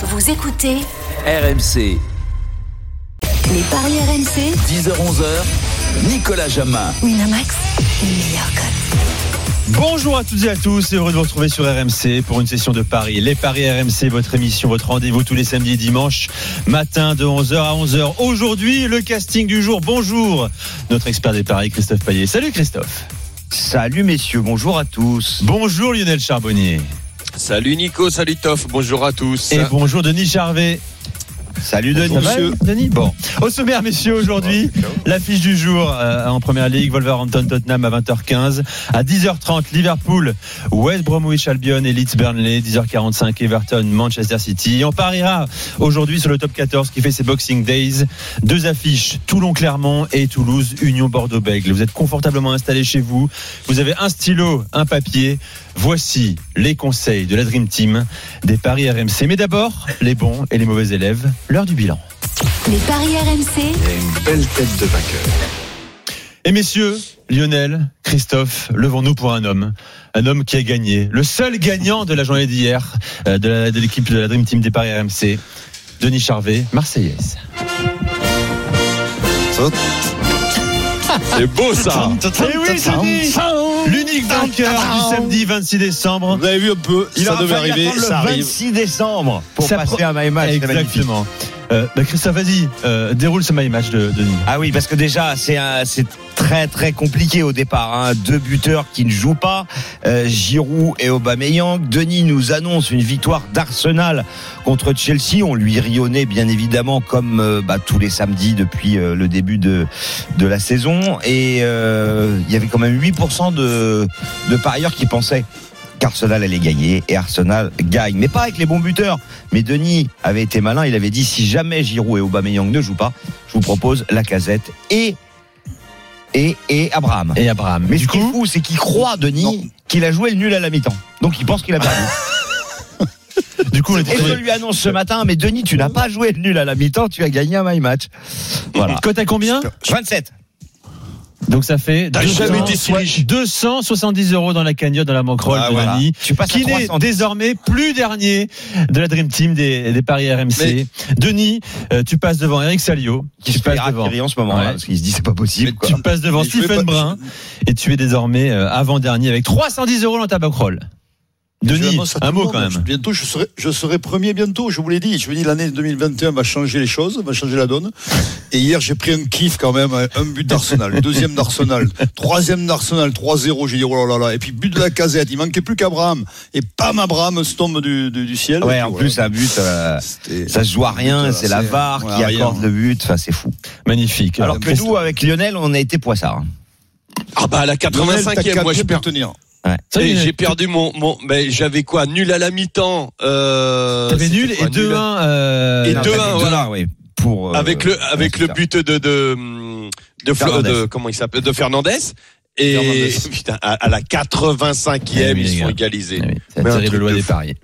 Vous écoutez RMC, les paris RMC. 10h-11h, Nicolas Jamin. Winamax, les meilleurs. Bonjour à toutes et à tous, heureux de vous retrouver sur RMC pour une session de Paris. Les Paris RMC, votre émission, votre rendez-vous tous les samedis et dimanches, matin de 11h à 11h. Aujourd'hui, le casting du jour. Bonjour, notre expert des Paris, Christophe Payet. Salut Christophe. Salut messieurs, bonjour à tous. Bonjour Lionel Charbonnier. Salut Nico, salut Toff, bonjour à tous. Et bonjour Denis Charvet. Salut Denis. Ça va, Denis? Bon. Au sommaire, messieurs, aujourd'hui, l'affiche du jour euh, en première ligue, Wolverhampton Tottenham à 20h15. À 10h30, Liverpool, West Bromwich Albion et Leeds Burnley. 10h45, Everton, Manchester City. Et on pariera aujourd'hui sur le top 14 qui fait ses Boxing Days. Deux affiches, Toulon-Clermont et Toulouse, Union Bordeaux-Bègle. Vous êtes confortablement installés chez vous. Vous avez un stylo, un papier. Voici les conseils de la Dream Team des paris RMC. Mais d'abord, les bons et les mauvais élèves, l'heure du bilan. Les paris RMC, Belle tête de vainqueur. Et messieurs, Lionel, Christophe, levons-nous pour un homme. Un homme qui a gagné. Le seul gagnant de la journée d'hier euh, de l'équipe de la Dream Team des Paris RMC. Denis Charvet, Marseillaise. C'est beau ça. Eh oui, Denis L'unique vainqueur du samedi 26 décembre. Vous avez vu un peu, Il ça devait arriver, attendre ça le arrive. 26 décembre pour Ça passer à My Match. c'est magnifique. Exactement. Euh, bah, Christophe, vas-y, euh, déroule ce match de, de Denis. Ah oui, parce que déjà, c'est très très compliqué au départ. hein. Deux buteurs qui ne jouent pas, euh, Giroud et Aubameyang. Denis nous annonce une victoire d'Arsenal contre Chelsea. On lui rionnait bien évidemment comme euh, bah, tous les samedis depuis le début de, la saison. Et il y avait quand même 8% de, de parieurs qui pensaient qu'Arsenal allait gagner et Arsenal gagne. Mais pas avec les bons buteurs. Mais Denis avait été malin, il avait dit si jamais Giroud et Aubameyang ne jouent pas, je vous propose la casette et et, et Abraham. Et Abraham. Mais du ce qui est coup, fou, c'est qu'il croit, Denis, qu'il a joué le nul à la mi-temps. Donc il pense qu'il a perdu. du coup, Et je lui annonce ce matin, mais Denis, tu n'as pas joué le nul à la mi-temps, tu as gagné un my match. Voilà. Cote à combien? 27. Donc ça fait T'as jamais été si riche. 270 euros dans la cagnotte dans la banquerolle Ah, de voilà. Qui n'est 300. désormais plus dernier de la Dream Team des, des paris RMC. Denis, euh, tu passes devant Eric Salio, Qui tu se fait passes devant, en ce moment, Ouais. là, parce qu'il se dit c'est pas possible. quoi. tu passes devant Stephen pas- Brun et tu es désormais euh, avant-dernier avec 310 euros dans ta banquerolle. Denis, un mot quand Je- même. Bientôt, je serai, je serai premier bientôt. Je vous l'ai dit. Je vous dis, l'année 2021 va changer les choses, va changer la donne. Et hier, j'ai pris un kiff quand même. Un but d'Arsenal, deuxième d'Arsenal, troisième d'Arsenal, 3-0. J'ai dit, oh là là là. Et puis, but de la casette. Il manquait plus qu'Abraham. Et pam, Abraham se tombe du, du, du ciel. Ouais, en plus, voilà. un but, euh, ça se joue à rien, c'est la VAR ouais, qui rien. accorde le but, enfin, c'est fou. Magnifique. Alors que nous, avec Lionel, on a été poissard. Ah bah à la Lionel, t'as 85e, quatre moi je pour tenir. Lionel, J'ai perdu mon, mon ben, j'avais quoi nul à la mi-temps. Euh, T'avais nul quoi, et 2-1. euh, Et non, 2-1, t'as dit voilà. 2-1, oui, pour, euh, avec le avec ouais, le but de de de, Fernandez. de comment il s'appelle de Fernandez. Et putain, à, à la 85e, Eh oui, ils sont égalisés. Ah oui, C'est la terrible loi de des paris.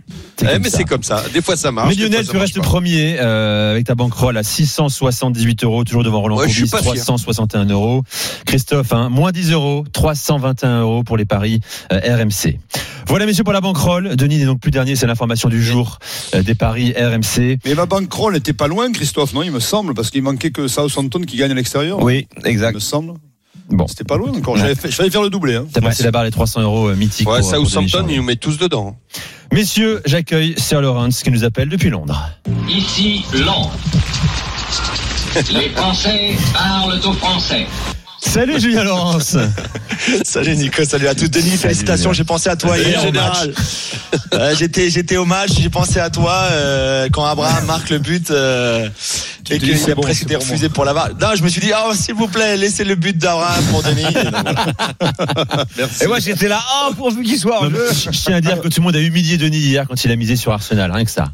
Eh, mais c'est comme ça. Des fois ça marche. Mais Lionel, fois, ça tu restes pas. premier euh, avec ta banquerolle à 678 euros, toujours devant Roland Ouais, Courbis, suis pas fier. 361 euros. Christophe, hein, moins 10 euros, 321 euros pour les paris euh, RMC. Voilà, messieurs, pour la banquerolle. Denis n'est donc plus dernier, c'est l'information du jour euh, des paris RMC. Mais ma bankroll n'était pas loin, Christophe, non, il me semble, parce qu'il manquait que Southampton qui gagne à l'extérieur. Oui, Il exact. me semble. Bon, C'était pas loin encore. Fallait faire le doublé. Hein. t'as passé la barre les 300 euros euh, mythiques. Ouais, pour, Denis Southampton, ils nous mettent tous dedans. Messieurs, j'accueille Sir Lawrence qui nous appelle depuis Londres. Ici Londres. Les Français parlent aux Français. Salut Julien Laurence. Salut Nico, salut à tous. Denis, félicitations, j'ai pensé à toi Salut, hier au général. match. Euh, j'étais, j'étais au match, j'ai pensé à toi euh, quand Abraham marque le but euh, et qu'il c'est a bon, presque été refusé pour la barre. Non, je me suis dit, oh, s'il vous plaît, laissez le but d'Abraham pour Denis. Et donc, voilà. Et moi, j'étais là, oh, pourvu qu'il soit en jeu. je tiens à dire que tout le monde a humilié Denis hier quand il a misé sur Arsenal, rien que ça.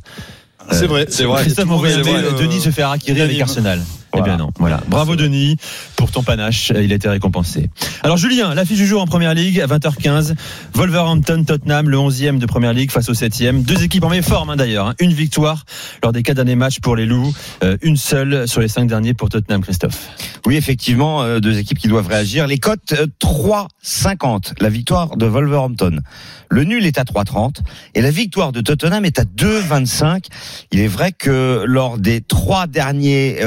C'est vrai, c'est vrai. Christophe euh, Denis se fait harakiri avec unanime. Eh bien non, voilà. Bravo Denis pour ton panache, il a été récompensé. Alors Julien, l'affiche du jour en première ligue à 20h15, Wolverhampton Tottenham, le 11e de première ligue face au 7e. Deux équipes en méforme hein, d'ailleurs, hein. une victoire lors des quatre derniers matchs pour les Loups, euh, une seule sur les cinq derniers pour Tottenham, Christophe. Oui, effectivement, euh, deux équipes qui doivent réagir. Les cotes euh, 3,50, la victoire de Wolverhampton. Le nul est à 3,30 et la victoire de Tottenham est à 2,25. Il est vrai que lors des trois derniers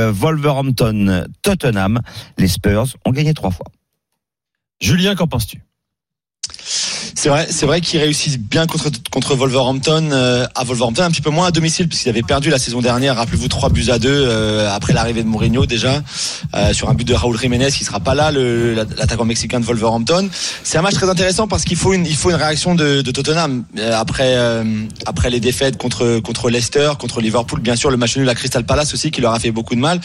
euh, Wolverhampton-Tottenham, les Spurs ont gagné trois fois. Julien, qu'en penses-tu? C'est vrai, c'est vrai qu'ils réussissent bien contre contre Wolverhampton euh, à Wolverhampton, un petit peu moins à domicile puisqu'ils avaient perdu la saison dernière. Rappelez-vous trois buts à deux euh, après l'arrivée de Mourinho déjà euh, sur un but de Raúl Jiménez qui sera pas là, l'attaquant mexicain de Wolverhampton. C'est un match très intéressant parce qu'il faut une il faut une réaction de, de Tottenham après après les défaites contre contre Leicester, contre Liverpool, bien sûr le match nul à Crystal Palace aussi qui leur a fait beaucoup de mal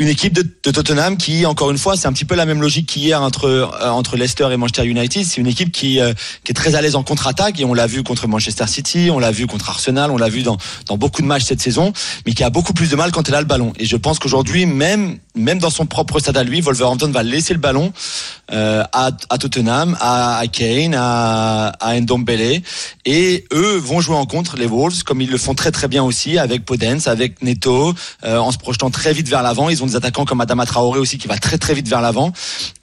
une équipe de, Tottenham qui, encore une fois, c'est un petit peu la même logique qu'hier entre euh, entre Leicester et Manchester United. C'est une équipe qui euh, qui est très à l'aise en contre-attaque et on l'a vu contre Manchester City, on l'a vu contre Arsenal, on l'a vu dans dans beaucoup de matchs cette saison, mais qui a beaucoup plus de mal quand elle a le ballon. Et je pense qu'aujourd'hui, même même dans son propre stade à lui, Wolverhampton va laisser le ballon euh, à, Tottenham, à, Kane, à, à Ndombele, et eux vont jouer en contre les Wolves comme ils le font très très bien aussi avec Podence, avec Neto, euh, en se projetant très vite vers l'avant. Ils ont des attaquants comme Adama Traoré aussi qui va très très vite vers l'avant.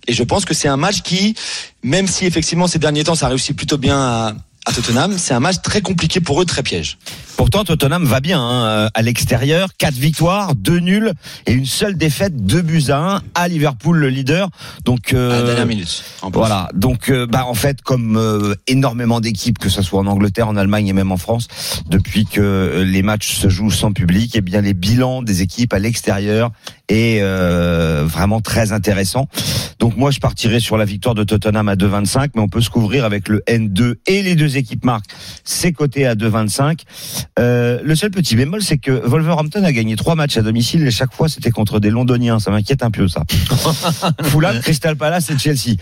Et je pense que c'est un match qui, même si effectivement ces derniers temps ça réussit plutôt bien à Tottenham, c'est un match très compliqué pour eux, très piège. Pourtant, Tottenham va bien hein, à l'extérieur. Quatre victoires, deux nuls et une seule défaite, deux buts à un à Liverpool, le leader. Donc À la euh, dernière minute. en plus. Voilà, donc euh, bah en fait comme euh, énormément d'équipes que ce soit en Angleterre, en Allemagne et même en France, depuis que euh, les matchs se jouent sans public, et bien les bilans des équipes à l'extérieur est euh, vraiment très intéressant. Donc moi je partirais sur la victoire de Tottenham à 2,25, mais on peut se couvrir avec le N2 et les deux équipes marquent, c'est coté à 2,25. Euh, le seul petit bémol, c'est que Wolverhampton a gagné trois matchs à domicile et chaque fois c'était contre des Londoniens. Ça m'inquiète un peu ça. Fulham, Crystal Palace et Chelsea.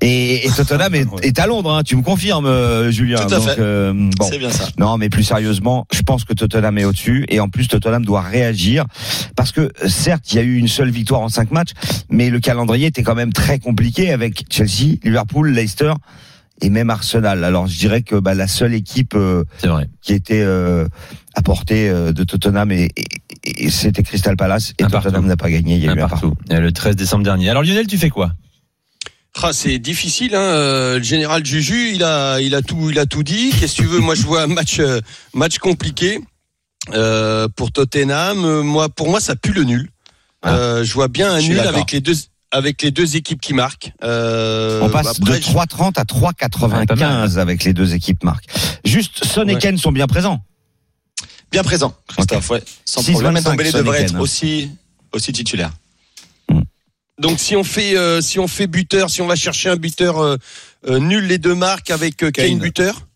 Et, et Tottenham est, est à Londres, hein, tu me confirmes, euh, Julien. Tout à Donc, fait. euh, bon. C'est bien ça. Non, mais plus sérieusement, je pense que Tottenham est au-dessus et en plus Tottenham doit réagir parce que certes, il y a eu une seule victoire en cinq matchs, mais le calendrier était quand même très compliqué avec Chelsea, Liverpool, Leicester et même Arsenal. Alors je dirais que bah, la seule équipe euh, vrai. qui était euh, à portée euh, de Tottenham et, et- et c'était Crystal Palace et Un Tottenham partout. n'a pas gagné. Il y a Un eu un partout. partout. Euh, Le 13 décembre dernier. Alors Lionel, tu fais quoi? Ah, c'est difficile. Hein. euh, Le général Juju, il a, il a tout, il a tout dit. Qu'est-ce que tu veux? Moi, je vois un match, match compliqué euh, pour Tottenham. Moi, pour moi, ça pue le nul. Euh, je vois bien un Je nul avec les deux, avec les deux équipes qui marquent. Euh, On passe après, de 3,30 à Ouais, pas mal. 3,95 avec les deux équipes marques. Juste, Son et Ouais. Ken sont bien présents. Bien présent, Christophe, ouais. Sans 6,25 problème. Et devrait être hein. aussi aussi titulaire. Donc si on fait, euh, si on fait buteur, si on va chercher un buteur euh, euh, nul les deux marques avec euh, Kane Kane. buteur.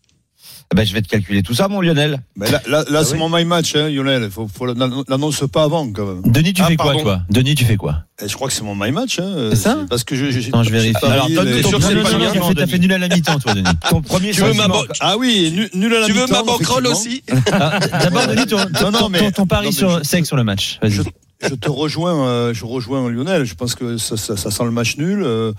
Eh Ben, je vais te calculer tout ça, mon Lionel. Mais là, là, là, Ah c'est oui. mon my match, hein, Lionel. Faut, faut l'annon- l'annonce pas avant, quand même. Denis, tu Ah, fais quoi toi? Denis, tu fais quoi? Et je crois que c'est mon my match. Hein. C'est ça? Parce que je, je, Attends, je vérifie. Alors, donne les- sûr ton que c'est non, pas non, non, bien, t'as fait- nul à la mi-temps, toi, Denis. Ton premier Tu veux ma Ah oui, nul, à la Tu veux mi-temps, ma effectivement. aussi? Ah, D'abord, Denis, ton, ton, Non, non, mais- ton- ton pari sur, sec sur le match. Vas-y. Je, te rejoins, euh, je rejoins Lionel. Je pense que ça, ça, ça sent le match nul. Euh,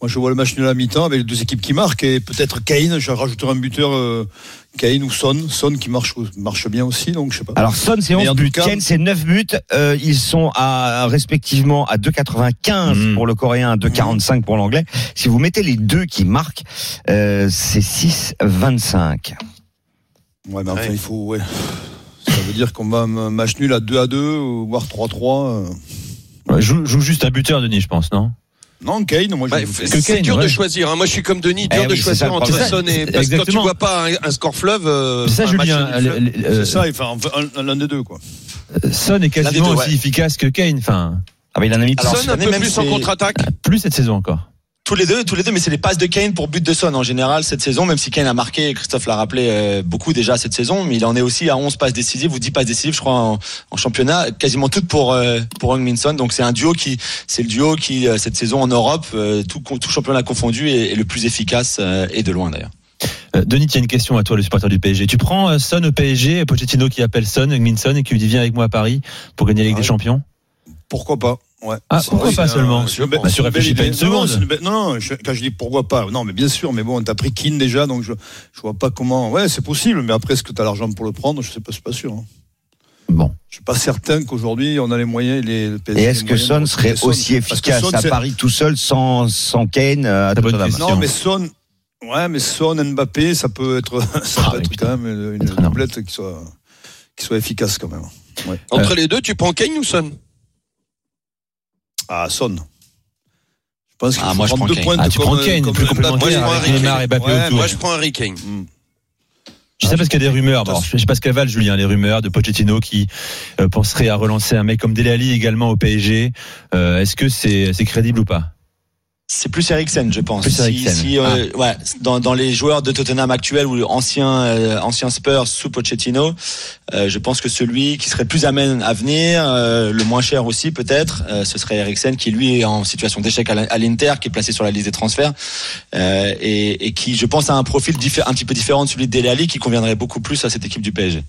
moi, je vois le match nul à mi-temps avec les deux équipes qui marquent et peut-être Kane. Je rajouterai un buteur, euh, Kane ou Son, Son qui marche, marche bien aussi. Donc je sais pas. Alors Son c'est Mais 11 en buts, Kane c'est 9 buts, Euh, ils sont à respectivement à 2,95 Mhm. pour le coréen, à 2,45 pour l'anglais. Si vous mettez les deux qui marquent, euh, c'est 6,25. Ouais, mais enfin, Ouais. il faut. Ouais. Ça veut dire qu'on va un match nul à 2 à 2 ou voire 3-3. euh. Ouais, joue, joue juste un buteur, Denis, je pense, non? Non, Kane, moi Bah, je. c'est dur ouais. de choisir. hein. Moi, je suis comme Denis, dur Eh de oui, choisir entre. Son et parce que quand tu vois pas un, un score fleuve. euh, C'est ça, Julien. euh, C'est ça, enfin, enfin, un- l'un des deux, quoi. Son est quasiment aussi ouais. efficace que Kane. Enfin, Ah bah il en a mis Alors, Son un peu même plus en contre-attaque. plus cette saison encore. Tous les deux, tous les deux, mais c'est les passes de Kane pour but de Son en général cette saison, même si Kane a marqué, Christophe l'a rappelé euh, beaucoup déjà cette saison, mais il en est aussi à 11 passes décisives ou 10 passes décisives, je crois, en, en championnat, quasiment toutes pour euh, pour Heung-min Son. Donc c'est un duo qui, c'est le duo qui euh, cette saison en Europe, euh, tout tout championnat confondu, est, est le plus efficace euh, et de loin d'ailleurs. Euh, Denis, as une question à toi, le supporter du PSG. Tu prends euh, Son au PSG, Pochettino qui appelle Son, Minson, et qui lui dit viens avec moi à Paris pour gagner la Ligue Ah des. Champions? Pourquoi pas Ouais. Ah, C'est pourquoi pas c'est seulement c'est belle- Bah, tu c'est une réfléchis pas une. Non, seconde. c'est une belle- Non, non, je- quand je dis pourquoi pas, non, mais bien sûr, mais bon, t'as pris Keane déjà, donc je, je vois pas comment. Ouais, c'est possible, mais après, est-ce que t'as l'argent pour le prendre? Je sais pas, je suis pas sûr. hein. Bon. Je suis pas certain qu'aujourd'hui, on a les moyens. Les, le PSG Et est-ce que Son serait Son. aussi efficace Son, à c'est- Paris tout seul sans, sans Kane euh, à. Non, mais Son, ouais, mais Son, Mbappé, ça peut être, ça Ah, peut oui, être putain. quand même une, doublette qui soit, qui soit efficace quand même. Entre Euh. les deux, tu prends Kane ou Son? Ah, Son. Je pense qu'il Ah, faut moi, je prendre prends deux Kane. points Ah, tu prends Kane, plus complémentaire Mbappé, avec Harry Neymar et Kane. Mbappé Ouais, autour. Moi, je prends Harry Kane. Je sais parce qu'il y a des rumeurs. Bon, je sais pas ce qu'elles valent, Julien, les rumeurs de Pochettino qui euh, penserait à relancer un mec comme Dele Alli également au PSG. Euh, Est-ce que c'est c'est crédible ou pas? C'est plus Eriksen, je pense. Plus Si- si, euh, ouais, dans, dans les joueurs de Tottenham actuels ou anciens euh, anciens Spurs sous Pochettino, euh, je pense que celui qui serait le plus amène à venir, euh, le moins cher aussi peut-être, euh, ce serait Eriksen qui lui est en situation d'échec à l'Inter, qui est placé sur la liste des transferts euh, et, et qui, je pense, a un profil un petit peu différent de celui de Dele Alli, qui conviendrait beaucoup plus à cette équipe du PSG.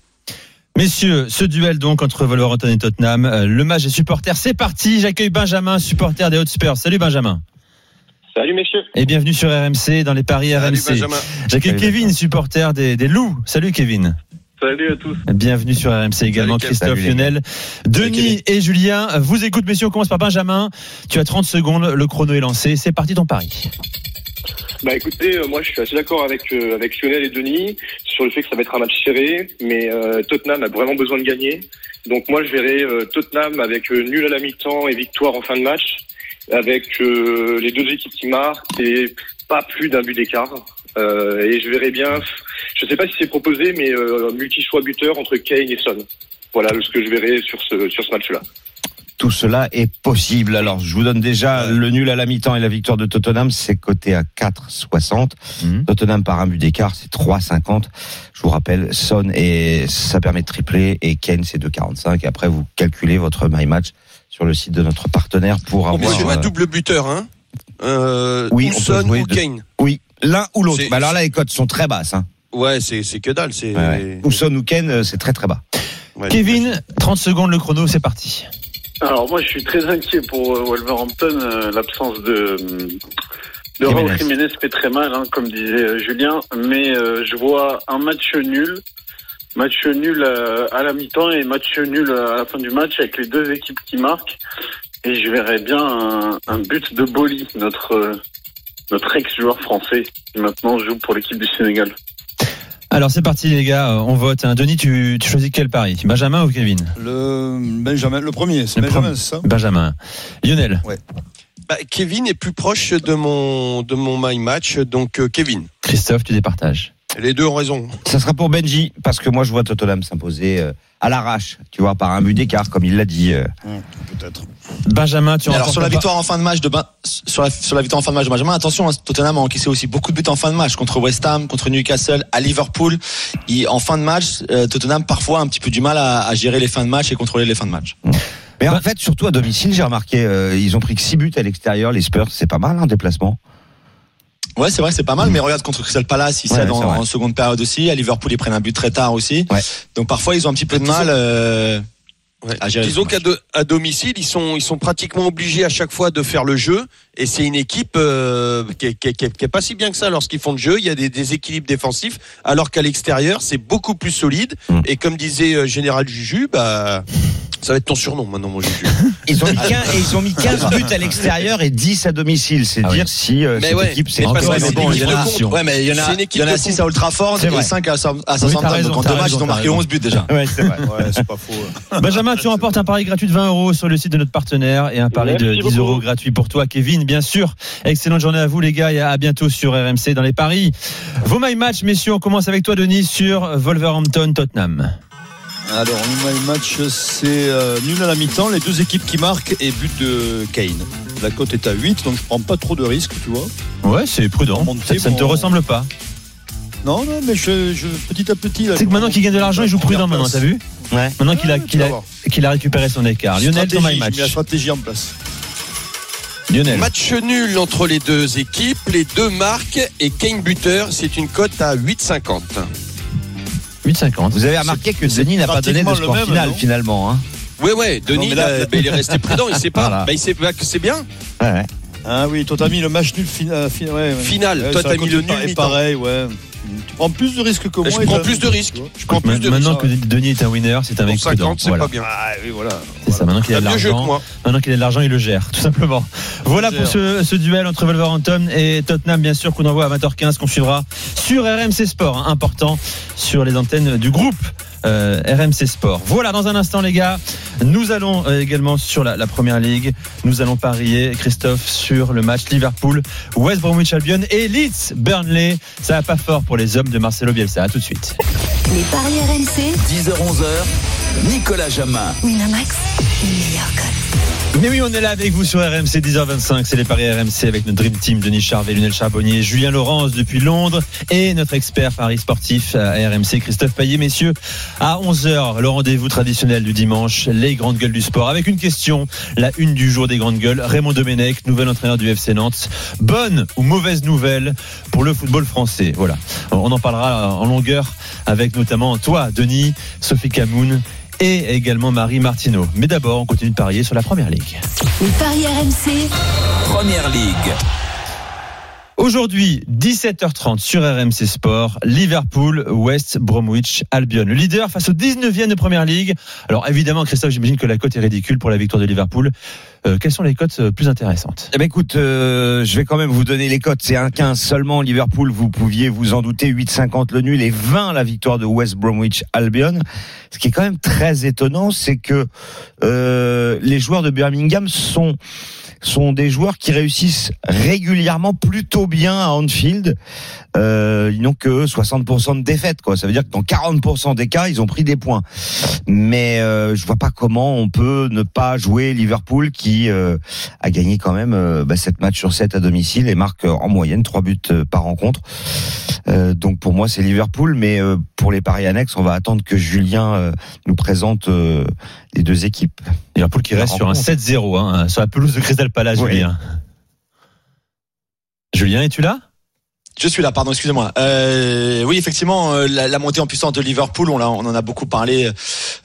Messieurs, ce duel donc entre Wolverhampton et Tottenham, euh, le match des supporters, c'est parti. J'accueille Benjamin, supporter des Hotspurs. Salut Benjamin. Salut messieurs. Et bienvenue sur RMC dans les paris Salut RMC. Benjamin. J'accueille Kevin, supporter des, des Loups. Salut Kevin. Salut à tous. Bienvenue sur RMC également, Salut. Christophe, Salut, Lionel, Denis et Julien. Vous écoutez, messieurs, on commence par Benjamin. Tu as 30 secondes, le chrono est lancé. C'est parti ton pari. Bah écoutez, euh, moi je suis assez d'accord avec euh, avec Lionel et Denis sur le fait que ça va être un match serré, mais euh, Tottenham a vraiment besoin de gagner. Donc moi je verrai euh, Tottenham avec euh, nul à la mi-temps et victoire en fin de match, avec euh, les deux équipes qui marquent et pas plus d'un but d'écart. Euh, et je verrai bien, je sais pas si c'est proposé, mais euh, multi-choix buteur entre Kane et Son. Voilà ce que je verrai sur ce sur ce match-là. tout cela est possible. Alors, je vous donne déjà le nul à la mi-temps et la victoire de Tottenham, c'est coté à 4,60. Mhm. Tottenham par un but d'écart, c'est 3,50. Je vous rappelle, Son et ça permet de tripler et Kane c'est 2,45. Et après, vous calculez votre my match sur le site de notre partenaire pour On peut avoir. jouer à double buteur, hein euh, Oui, ou on peut Son jouer ou de- Kane. Oui, l'un ou l'autre. Bah alors là, les cotes sont très basses. Hein. Ouais, c'est c'est que dalle. C'est. Ouais, ouais. Ou Kane, euh, c'est très très bas. Ouais, Kevin, 30 secondes, le chrono, c'est parti. Alors moi je suis très inquiet pour euh, Wolverhampton, euh, l'absence de de Raúl Jiménez. Jiménez fait très mal, hein, comme disait euh, Julien, mais euh, je vois un match nul, match nul euh, à la mi-temps et match nul à la fin du match avec les deux équipes qui marquent, et je verrais bien un, un but de Boli, notre euh, notre ex-joueur français qui maintenant joue pour l'équipe du Sénégal. Alors c'est parti les gars, euh, on vote. hein. Denis, tu, tu choisis quel pari? Benjamin ou Kevin? Le Benjamin, le premier, c'est Benjamin, ça? Benjamin. Lionel, Bah, Kevin est plus proche de mon de mon my match, donc euh, Kevin. Christophe, tu départages. Les deux ont raison. Ça sera pour Benji, parce que moi je vois Tottenham s'imposer euh, à l'arrache, tu vois, par un but d'écart, comme il l'a dit. euh. Peut-être. Benjamin, tu Alors remportes sur la victoire en fin de match de Ben- sur la, sur la victoire en fin de match de Benjamin, attention, hein, Tottenham a encaissé aussi beaucoup de buts en fin de match contre West Ham, contre Newcastle, à Liverpool. Et en fin de match, euh, Tottenham parfois a un petit peu du mal à, à gérer les fins de match et contrôler les fins de match. Mais en Bah- fait, surtout à domicile, j'ai remarqué, euh, ils ont pris que 6 buts à l'extérieur, les Spurs, c'est pas mal, un déplacement. Ouais, c'est vrai, c'est pas mal, mais regarde contre Crystal Palace, ils Ouais, cèdent en, seconde période aussi. À Liverpool, ils prennent un but très tard aussi. Ouais. Donc parfois, ils ont un petit peu de mal. euh, Ouais. À gérer Disons qu'à do- domicile, ils sont ils sont pratiquement obligés à chaque fois de faire le jeu, et c'est une équipe euh, qui, est, qui est- qui est- qui est pas si bien que ça lorsqu'ils font le jeu. Il y a des déséquilibres défensifs, alors qu'à l'extérieur, c'est beaucoup plus solide. Mm. Et comme disait euh, Général Juju, bah ça va être ton surnom maintenant, mon Juju. Ils ont mis 15, et ils ont mis 15 buts à l'extérieur et 10 à domicile. C'est Ah dire oui. si euh, Mais cette ouais, équipe, c'est fois, une il y équipe en a- de compte. ouais, mais il y en C'est a, une équipe il y en a de 6 compte. à Old Trafford et vrai. 5 à, Southampton. Oui, t'as raison, Donc raison, ils ont marqué raison. 11 buts déjà. Ouais, c'est vrai. Ouais, c'est pas faux. ouais. Benjamin, tu remportes un pari gratuit de 20 euros sur le site de notre partenaire et un pari de Merci 10 euros gratuit pour toi, Kevin, bien sûr. Excellente journée à vous, les gars, et à bientôt sur RMC dans les paris. Vos my match, messieurs, on commence avec toi, Denis, sur Wolverhampton-Tottenham. Alors, le match, c'est euh, nul à la mi-temps, les deux équipes qui marquent et but de Kane. La cote est à 8, donc je prends pas trop de risques, tu vois. Ouais, c'est prudent. Monter Ça, ça ne te ressemble pas. Non, non, mais je, je- petit à petit. C'est que maintenant qu'il gagne de l'argent, il joue prudent maintenant, t'as vu Ouais. Maintenant qu'il a, a, récupéré son écart. Lionel, Stratégie, my j'ai mis la match. stratégie en place. Lionel. Match nul entre les deux équipes, les deux marques et Kane buteur, c'est une cote à 8,50. 8,50. Vous avez remarqué que Denis n'a pas donné de score même, final non finalement. Hein. Ouais, ouais, Denis, Non, mais là- il, a- il est resté prudent, il sait pas. Voilà. Ben, il sait pas que c'est bien. Ouais, ouais. Ah oui, toi t'as mis le match nul final. ouais, ouais. Final. Ouais, Toi, t'as mis le nul Et pareil, ouais. Tu prends plus de risques que moi. Je prends plus de risques. Je prends plus de Maintenant que Denis est un winner, c'est un mec Pour prudent. 50, c'est Voilà. pas bien. Ah oui, voilà. C'est ça, maintenant qu'il a de l'argent. Maintenant qu'il a de l'argent, il le gère, tout simplement. Voilà pour ce, ce duel entre Wolverhampton et Tottenham, bien sûr, qu'on envoie à 20h15, qu'on suivra sur RMC Sport, hein, important, sur les antennes du groupe. Euh, RMC Sport. Voilà, dans un instant, les gars, nous allons euh, également sur la, la première ligue. Nous allons parier, Christophe, sur le match Liverpool, West Bromwich Albion et Leeds Burnley. Ça va pas fort pour les hommes de Marcelo Bielsa. À tout de suite. Les paris RMC, 10h-11h, Nicolas Jamin. Winamax. Mais oui, on est là avec vous sur RMC 10h25. C'est les paris RMC avec notre Dream Team, Denis Charvet, Lionel Charbonnier, Julien Laurence depuis Londres et notre expert paris sportif à RMC, Christophe Payet. Messieurs, à 11h, le rendez-vous traditionnel du dimanche, les grandes gueules du sport. Avec une question, la une du jour des grandes gueules. Raymond Domenech, nouvel entraîneur du FC Nantes. Bonne ou mauvaise nouvelle pour le football français? Voilà. On en parlera en longueur avec notamment toi, Denis, Sophie Camoun et également Marie Martineau. Mais d'abord, on continue de parier sur la première ligue. Les paris RMC, Première Ligue. Aujourd'hui, 17h30 sur RMC Sport, Liverpool, West Bromwich, Albion. Le leader face au 19e de Première Ligue. Alors évidemment, Christophe, j'imagine que la cote est ridicule pour la victoire de Liverpool. Euh, quelles sont les cotes euh, plus intéressantes? Eh ben écoute, euh, je vais quand même vous donner les cotes. C'est 1,15 seulement Liverpool, vous pouviez vous en douter. 8,50 le nul et 20 la victoire de West Bromwich Albion. Ce qui est quand même très étonnant, c'est que euh, les joueurs de Birmingham sont sont des joueurs qui réussissent régulièrement plutôt bien à Anfield. Euh, ils n'ont que 60% de défaites, quoi. Ça veut dire que dans 40% des cas, ils ont pris des points. Mais euh, je vois pas comment on peut ne pas jouer Liverpool qui euh, a gagné quand même euh, bah, 7 matchs sur 7 à domicile et marque euh, en moyenne 3 buts par rencontre. Donc pour moi c'est Liverpool, mais pour les paris annexes, on va attendre que Julien nous présente les deux équipes. Liverpool qui reste sur un rencontre. 7-0 hein, sur la pelouse de Crystal Palace, Oui. Julien. Julien, es-tu là? Je suis là, pardon, excusez-moi. Euh, oui, effectivement, euh, la, montée en puissance de Liverpool, on, en a beaucoup parlé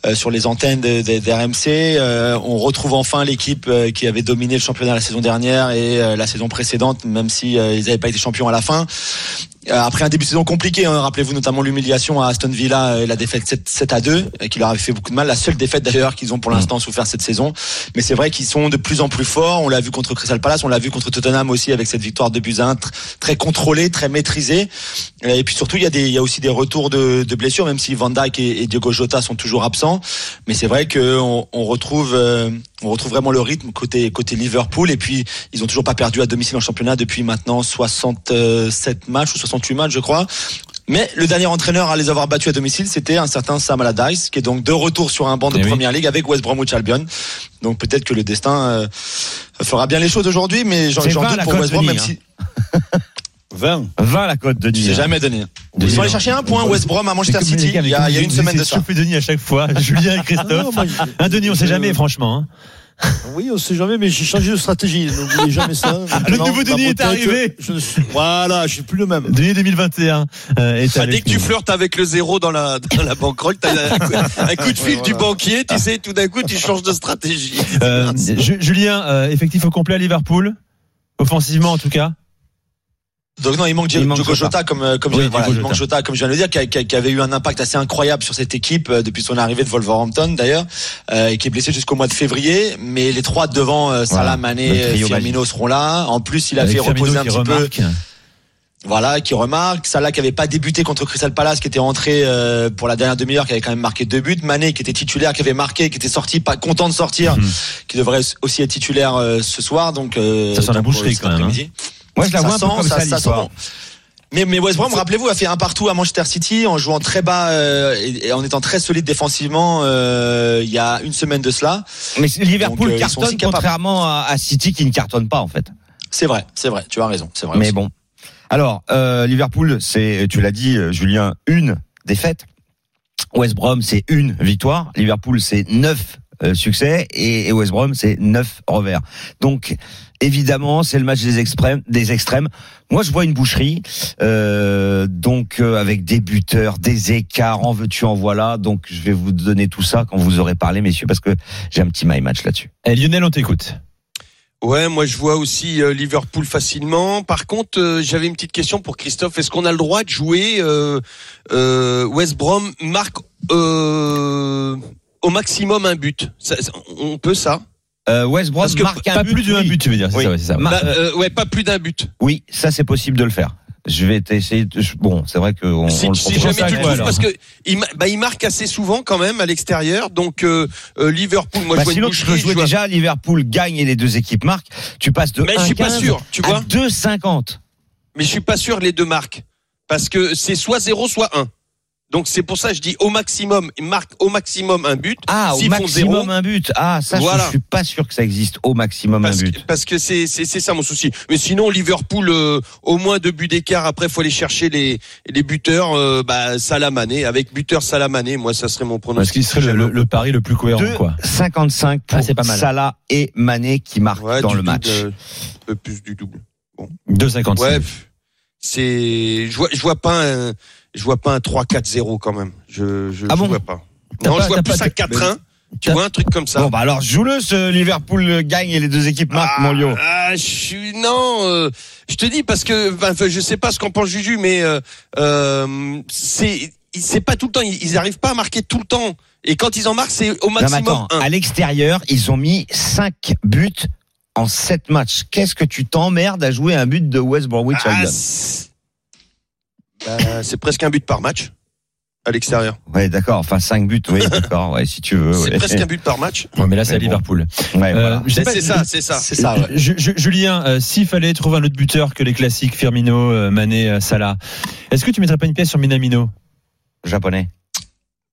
euh, sur les antennes de- de- d'RMC. Euh, on retrouve enfin l'équipe qui avait dominé le championnat la saison dernière et la saison précédente, même si ils n'avaient pas été champions à la fin. Euh, Après un début de saison compliqué, hein, rappelez-vous notamment l'humiliation à Aston Villa et la défaite 7, 7 à 2, euh, qui leur avait fait beaucoup de mal. La seule défaite d'ailleurs qu'ils ont pour l'instant souffert cette saison. Mais c'est vrai qu'ils sont de plus en plus forts. On l'a vu contre Crystal Palace, on l'a vu contre Tottenham aussi avec cette victoire de buts à très contrôlée, très maîtrisée. Euh, Et puis surtout, il y a des, il y a aussi des retours de, de blessures, même si Van Dijk et, et Diogo Jota sont toujours absents. Mais c'est vrai que on, retrouve, euh, on retrouve vraiment le rythme côté côté Liverpool. Et puis ils ont toujours pas perdu à domicile en championnat depuis maintenant 67 matchs ou 68 matchs, je crois. Mais le dernier entraîneur à les avoir battus à domicile, c'était un certain Sam Allardyce, qui est donc de retour sur un banc de Eh oui. première ligue avec West Bromwich Albion. Donc peut-être que le destin euh, fera bien les choses aujourd'hui, mais j'en C'est j'en 20 doute pour West Brom, Denis, même si 20. 20 la cote de je sais jamais donné. Ils sont allés chercher un point West Brom à Manchester City gars, il y a, comme il y a vous une semaine de ça. Denis à chaque fois, Julien et Ah Christophe. non, moi, je- Un Denis, on sait jamais, franchement. hein. Oui, on sait jamais, mais j'ai changé de stratégie. N'oubliez jamais ça. Le nouveau Denis est arrivé. Je ne suis- Voilà, je suis plus le même. Denis 2021 euh, est Bah, dès que tu flirtes avec le zéro dans la, dans la banquerolle, t'as un, coup- un coup de fil Ouais, du banquier, tu sais, tout d'un coup, tu changes de stratégie. Euh, Ju- Julien, euh, effectif au complet à Liverpool Offensivement en tout cas Donc non, il manque, Il Diogo Jota. Comme euh, comme Oui, je, voilà, il manque Jota. Comme je viens de le dire, qui, qui qui avait eu un impact assez incroyable sur cette équipe euh, depuis son arrivée de Wolverhampton d'ailleurs, euh, et qui est blessé jusqu'au mois de février. Mais les trois devant euh, Salah, Voilà, Mané, Firmino seront là. En plus, il a Avec fait Firmino reposer un petit peu. Voilà, qui remarque. Salah qui avait pas débuté contre Crystal Palace, qui était rentré euh, pour la dernière demi-heure, qui avait quand même marqué deux buts. Mané qui était titulaire, qui avait marqué, qui était sorti, pas content de sortir, Mhm. qui devrait aussi être titulaire euh, ce soir. Donc euh, Ça sent la boucherie, quand même, hein. Moi je la Ça vois un peu sent, comme ça- ça, ça sent l'histoire. bon. Mais, mais West Brom, rappelez-vous, a fait un partout à Manchester City en jouant très bas euh, et, et en étant très solide défensivement euh, il y a une semaine de cela. Mais Liverpool Donc, euh, cartonne contrairement à, à City qui ne cartonne pas en fait. C'est vrai, c'est vrai, tu as raison, c'est vrai. Mais aussi. bon. Alors, euh, Liverpool, c'est, tu l'as dit, euh, Julien, une défaite. West Brom, c'est une victoire. Liverpool, c'est neuf euh, succès et, et West Brom c'est 9 revers. Donc évidemment c'est le match des extrêmes. Des extrêmes. Moi je vois une boucherie, euh, donc euh, avec des buteurs, des écarts, en veux-tu en voilà. Donc je vais vous donner tout ça quand vous aurez parlé messieurs parce que j'ai un petit my match là-dessus. Et Lionel, on t'écoute. Ouais, moi je vois aussi euh, Liverpool facilement. Par contre, euh, j'avais une petite question pour Christophe. Est-ce qu'on a le droit de jouer euh, euh, West Brom marque euh, au maximum un but Ça- On peut ça Euh, West Brom marque un pas but, plus d'un oui. but, tu veux dire. C'est Oui. ça, ouais, c'est ça. Ma- Bah, euh, Ouais, pas plus d'un but. Oui, ça c'est possible de le faire. Je vais essayer. De... Bon, c'est vrai que on, si on le si jamais tu le trouves, parce que il, bah, il marque assez souvent quand même à l'extérieur. Donc euh, euh, Liverpool, moi Bah, je vois sinon, une tu boucherie, peux jouer je vois- déjà Liverpool gagne et les deux équipes marquent. Tu passes de Mais je suis pas 1,15 sûr, tu à vois. 2,50. Mais je suis pas sûr les deux marques parce que c'est soit 0 soit 1. Donc c'est pour ça que je dis au maximum, ils marquent au maximum un but. Ah, au maximum zéro, un but. Ah, ça, Voilà. je suis pas sûr que ça existe au maximum un parce que, but. parce que c'est c'est c'est ça mon souci. Mais sinon Liverpool euh, au moins deux buts d'écart. Après faut aller chercher les les buteurs. Euh, bah Salamané avec buteur Salamané. Moi ça serait mon Parce pronostic. qu'il serait le, le- le pari le plus cohérent, quoi. 2,55 pour Ah, c'est pas mal. Salah et Mané qui marquent Ouais, dans le match. double, euh, un peu plus du double. 2,55. Ouais, c'est je vois je vois pas un je vois pas un 3-4-0 quand même. Je je, Ah je bon vois pas. Non, pas- je vois plus un 4-1. Tu vois un truc comme ça. Bon, bah alors, joue-le, ce Liverpool gagne et les deux équipes marquent, Ah, mon Lio. ah, je suis non, euh, je te dis parce que enfin, je sais pas ce qu'en pense Juju, mais euh, euh, c'est c'est pas tout le temps. Ils, ils arrivent pas à marquer tout le temps. Et quand ils en marquent, c'est au Non, maximum attends, un. à l'extérieur, ils ont mis 5 buts en 7 matchs. Qu'est-ce que tu t'emmerdes à jouer un but de West Bromwich Ah, Albion? c'est bah, c'est presque un but par match à l'extérieur. Ouais, d'accord. Enfin, 5 buts, oui, d'accord. Ouais, si tu veux. C'est ouais. presque un but par match. Ouais, mais là, c'est à Mais bon. Liverpool. Ouais, Euh, voilà. C'est ça, c'est ça. C'est ça, ouais. Julien, euh, s'il fallait trouver un autre buteur que les classiques Firmino, euh, Mané, euh, Salah, est-ce que tu mettrais pas une pièce sur Minamino? Japonais.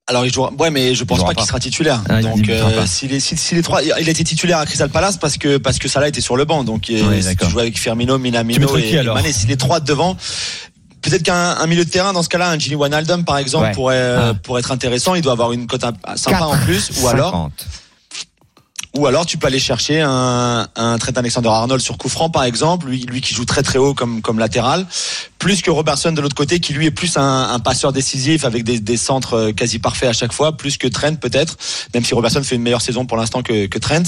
Alors il jouera. Ouais, mais je pense pas qu'il sera titulaire. Ah, il donc euh, pas. s'il est, si, si les trois, il a été titulaire à Crystal Palace parce que parce que Salah était sur le banc. Donc euh, Ouais, si d'accord. tu joues avec Firmino, Tu Minamino mettrais et, qui, alors? Et Mané, si les trois devant. Peut-être qu'un un milieu de terrain dans ce cas-là, un Gini Wijnaldum par exemple Ouais. pourrait euh, Ah. pourrait être intéressant. Il doit avoir une cote sympa en plus. Ou alors 50. Ou alors tu peux aller chercher un, un Trent Alexander-Arnold sur coup par exemple, lui, lui qui joue très très haut comme comme latéral, plus que Robertson de l'autre côté qui lui est plus un, un passeur décisif avec des, des centres euh, quasi parfaits à chaque fois, plus que Trent peut-être, même si Robertson fait une meilleure saison pour l'instant que, que Trent.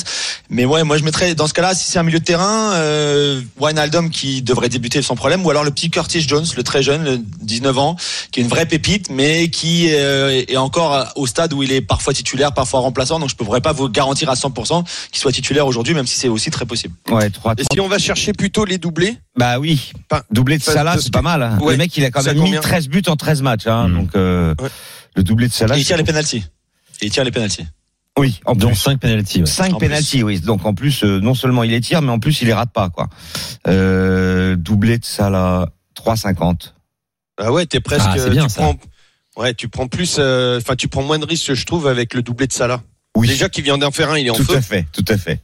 Mais ouais, moi je mettrais dans ce cas-là, si c'est un milieu de terrain, euh, Wijnaldum qui devrait débuter sans problème, ou alors le petit Curtis Jones, le très jeune, le 19 ans, qui est une vraie pépite, mais qui euh, est encore au stade où il est parfois titulaire, parfois remplaçant. Donc je ne pourrais pas vous garantir à 100% qu'il soit titulaire aujourd'hui, même si c'est aussi très possible. Ouais, 3 Et si on va chercher plutôt les doublés, Bah oui. Pas- Doublé de Salah, c'est pas mal. hein. Ouais. Le mec, il a quand même mis combien 13 buts en 13 matchs. Hein, Mm. Donc, euh, Ouais. le doublé de Salah. Et il tire les pénalties. Et il tire les pénalties. Oui, en plus. 5 penalties. ouais. 5 En plus. penalties, oui. Donc en plus, euh, non seulement il les tire, mais en plus il les rate pas, quoi. Euh, doublé de Salah, 3,50. ah ouais, t'es presque. Ah, c'est bien, tu ça. prends, ouais, tu prends plus, euh, enfin tu prends moins de risques, je trouve, avec le doublé de Salah. Oui. Déjà qui vient d'en faire un, il est en Tout feu. à fait, tout à fait.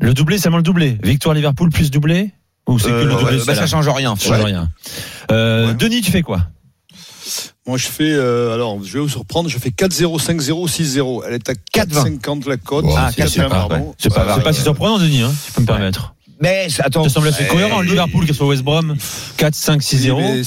Le doublé, c'est vraiment le doublé. Victoire Liverpool plus doublé Ou c'est que Euh, le doublé ouais, bah, ça change rien. Ça change Ouais. rien. Euh, Ouais. Denis, tu fais quoi? Moi, je fais, euh, alors, je vais vous surprendre, je fais 4-0, 5-0, 6-0. Elle est à 4,50 la cote. Ah, C'est 4,20, pas, pardon. c'est pas, pas si surprenant, Denis, hein, si je peux me permettre. Mais attends. Ça semble assez euh, cohérent. Liverpool qui soit West Brom, 4, 5, 6, 0. Mais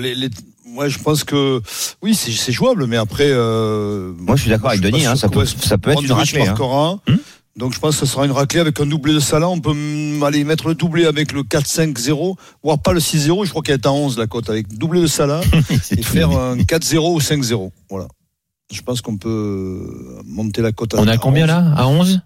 les- les- moi, je pense que oui, c'est jouable, mais après. euh, Moi, je suis d'accord avec Denis. Hein, ça peut, West ça peut être une raclée. Hein. Hmm Donc je pense que ce sera une raclée avec un doublé de Salah. On peut aller mettre le doublé avec le 4-5-0, voire pas le 6-0. Je crois qu'elle est à 11 la cote avec doublé de Salah et faire un 4-0 ou 5-0. Voilà. Je pense qu'on peut monter la cote à On à combien 11. là? À 11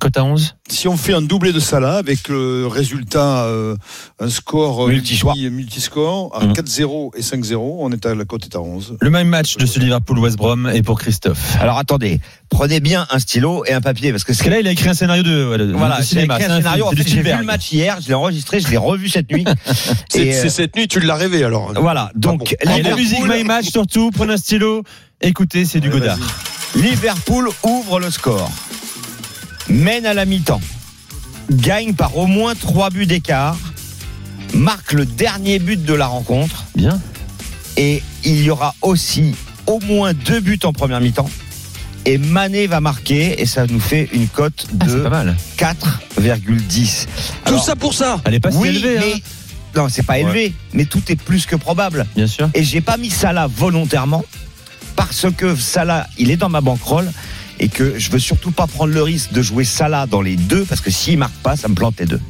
Cote à 11 Si on fait un doublé de Salah avec le résultat, euh, un score euh, Multi-choix. multi- multiscore à Mhm. 4-0 et 5-0, on est à la cote est à 11. Le même match de ce Liverpool-West Brom est pour Christophe. Alors attendez, prenez bien un stylo et un papier parce que Parce que là, il a écrit un scénario de, Voilà, de j'ai cinéma. écrit C'est un scénario. En fait, j'ai vu le match hier, je l'ai enregistré, je l'ai revu cette nuit. C'est Et, euh, c'est cette nuit, tu l'as rêvé alors. Voilà, donc bon. Allez, la Liverpool- musique My Match surtout, prenez un stylo, écoutez, c'est du Godard. Liverpool ouvre le score, mène à la mi-temps, gagne par au moins 3 buts d'écart, marque le dernier but de la rencontre Bien. et il y aura aussi au moins deux buts en première mi-temps et Mané va marquer et ça nous fait une cote Ah, de pas mal. 4,10. Tout ça pour ça. Elle est pas si oui, élevée, mais hein. non, c'est pas élevé, mais tout est plus que probable. Bien sûr. Et j'ai pas mis Salah volontairement parce que Salah, il est dans ma bankroll et que je veux surtout pas prendre le risque de jouer Salah dans les deux parce que s'il marque pas, ça me plante les deux.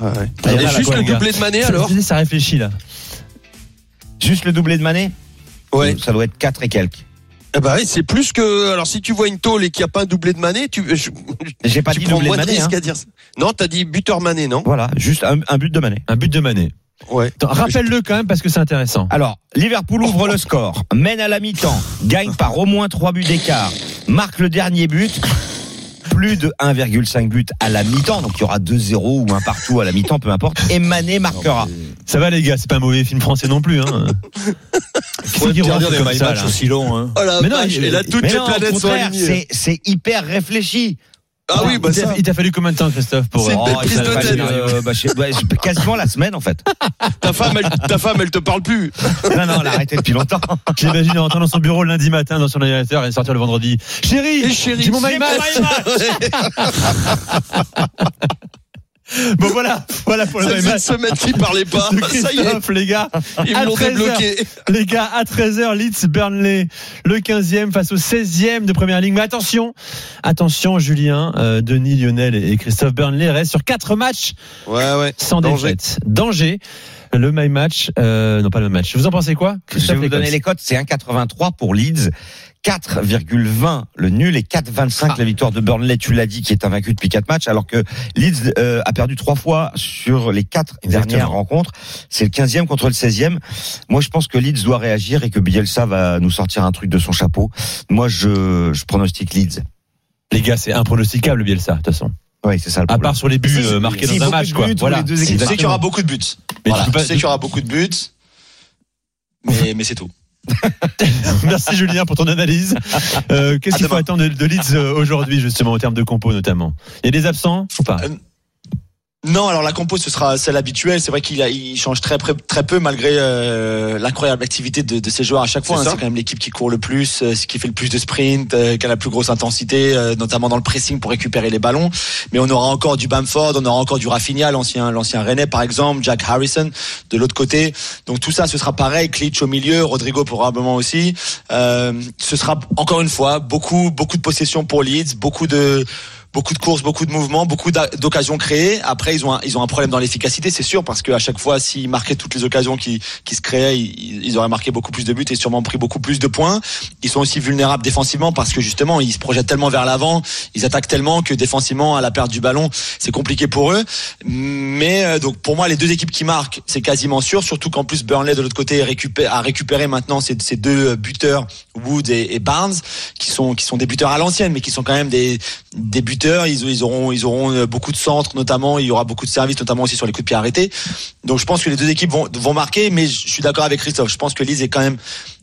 Et Voilà, juste quoi, le doublé de Mané Ça- alors Ça réfléchit là. Juste le doublé de Mané Ouais. Ça doit être 4 et quelques. Eh ben, oui, c'est plus que. Alors, si tu vois une tôle et qu'il n'y a pas un doublé de Mané, tu, J'ai pas tu dit prends doublé de Mané. hein. à dire ça. Non, t'as dit buteur Mané, non? Voilà, juste un, un but de Mané. Un but de Mané. Ouais. Attends, Rappelle-le quand même parce que c'est intéressant. Alors, Liverpool ouvre le score, mène à la mi-temps, gagne par au moins 3 buts d'écart, marque le dernier but, plus de 1,5 but à la mi-temps, donc il y aura 2-0 ou un partout à la mi-temps, peu importe, et Mané marquera. Ça va les gars, c'est pas un mauvais film français non plus. Hein. Faut ronfle des matchs aussi longs. Hein. Oh Mais non, vache, il- et là, toutes Mais les non, au planètes sont contraire, alignées. c'est, c'est hyper réfléchi. Ah oui, bah il t'a- ça. il t'a fallu combien de temps, Christophe, pour C'est une Oh, belle prise t'a de fallu- tête. Euh, bah, je sais- ouais, je- quasiment la semaine en fait. Ta femme, elle, ta femme, elle te parle plus. Non, non, elle a arrêté depuis longtemps. J'imagine rentrer dans son bureau lundi matin dans son ordinateur et sortir le vendredi. Chérie, chérie, j'ai mon my match. Bon voilà, voilà pour le match. semaine qu'il parlait pas. Ça y est, Christophe, les gars. ils me l'ont 13 heures. débloqué. Les gars, à 13h, Leeds Burnley, le 15e face au 16e de première ligne. Mais attention, attention, Julien, euh, Denis, Lionel et Christophe Burnley restent sur quatre matchs Ouais, ouais. sans Danger. défaite. Danger. Le my match, euh, non pas le match. Vous en pensez quoi Je vais vous donner les cotes, c'est 1,83 pour Leeds. 4,20 le nul et 4,25 la victoire de Burnley, tu l'as dit, qui est invaincu depuis 4 matchs, alors que Leeds euh, a perdu trois fois sur les quatre Exactement. dernières rencontres. C'est le 15e contre le 16e. Moi, je pense que Leeds doit réagir et que Bielsa va nous sortir un truc de son chapeau. Moi, je, je pronostique Leeds. Les gars, c'est impronosticable, Bielsa, de toute façon. Oui, c'est ça le À problème. part sur les buts euh, marqués dans un match, quoi. Voilà. Tu sais qu'il y aura beaucoup de buts. Mais Voilà. tu peux pas- Tu sais qu'il y aura beaucoup de buts. Mais, mais c'est tout. Merci Julien pour ton analyse. Euh, Qu'est-ce qu'il faut attendre de, de Leeds euh, aujourd'hui, justement, en termes de compo notamment? Il y a des absents ou pas? Euh, Non, alors la compo ce sera celle habituelle. C'est vrai qu'il il change très très, très peu malgré euh, l'incroyable activité de, de ses joueurs à chaque fois. C'est hein. C'est quand même l'équipe qui court le plus, euh, qui fait le plus de sprint, euh, qui a la plus grosse intensité, euh, notamment dans le pressing pour récupérer les ballons. Mais on aura encore du Bamford, on aura encore du Rafinha, l'ancien l'ancien Rennais par exemple, Jack Harrison de l'autre côté. Donc tout ça, ce sera pareil. Klitsch au milieu, Rodrigo probablement aussi. Euh, ce sera encore une fois beaucoup beaucoup de possession pour Leeds, beaucoup de beaucoup de courses, beaucoup de mouvements, beaucoup d'occasions créées. Après, ils ont un, ils ont un problème dans l'efficacité, c'est sûr, parce qu'à chaque fois, s'ils marquaient toutes les occasions qui, qui se créaient, ils, auraient marqué beaucoup plus de buts et sûrement pris beaucoup plus de points. Ils sont aussi vulnérables défensivement parce que justement, ils se projettent tellement vers l'avant, ils attaquent tellement que défensivement, à la perte du ballon, c'est compliqué pour eux. Mais euh, donc, pour moi, les deux équipes qui marquent, c'est quasiment sûr, surtout qu'en plus Burnley de l'autre côté a récupéré maintenant ces, deux buteurs, Wood et, et Barnes, qui sont qui sont des buteurs à l'ancienne, mais qui sont quand même des des buteurs. Ils, auront euh, beaucoup de centres, notamment. Il y aura beaucoup de services, notamment aussi sur les coups de pied arrêtés. Donc je pense que les deux équipes vont marquer, mais je suis d'accord avec Christophe. Je pense que Lise est quand même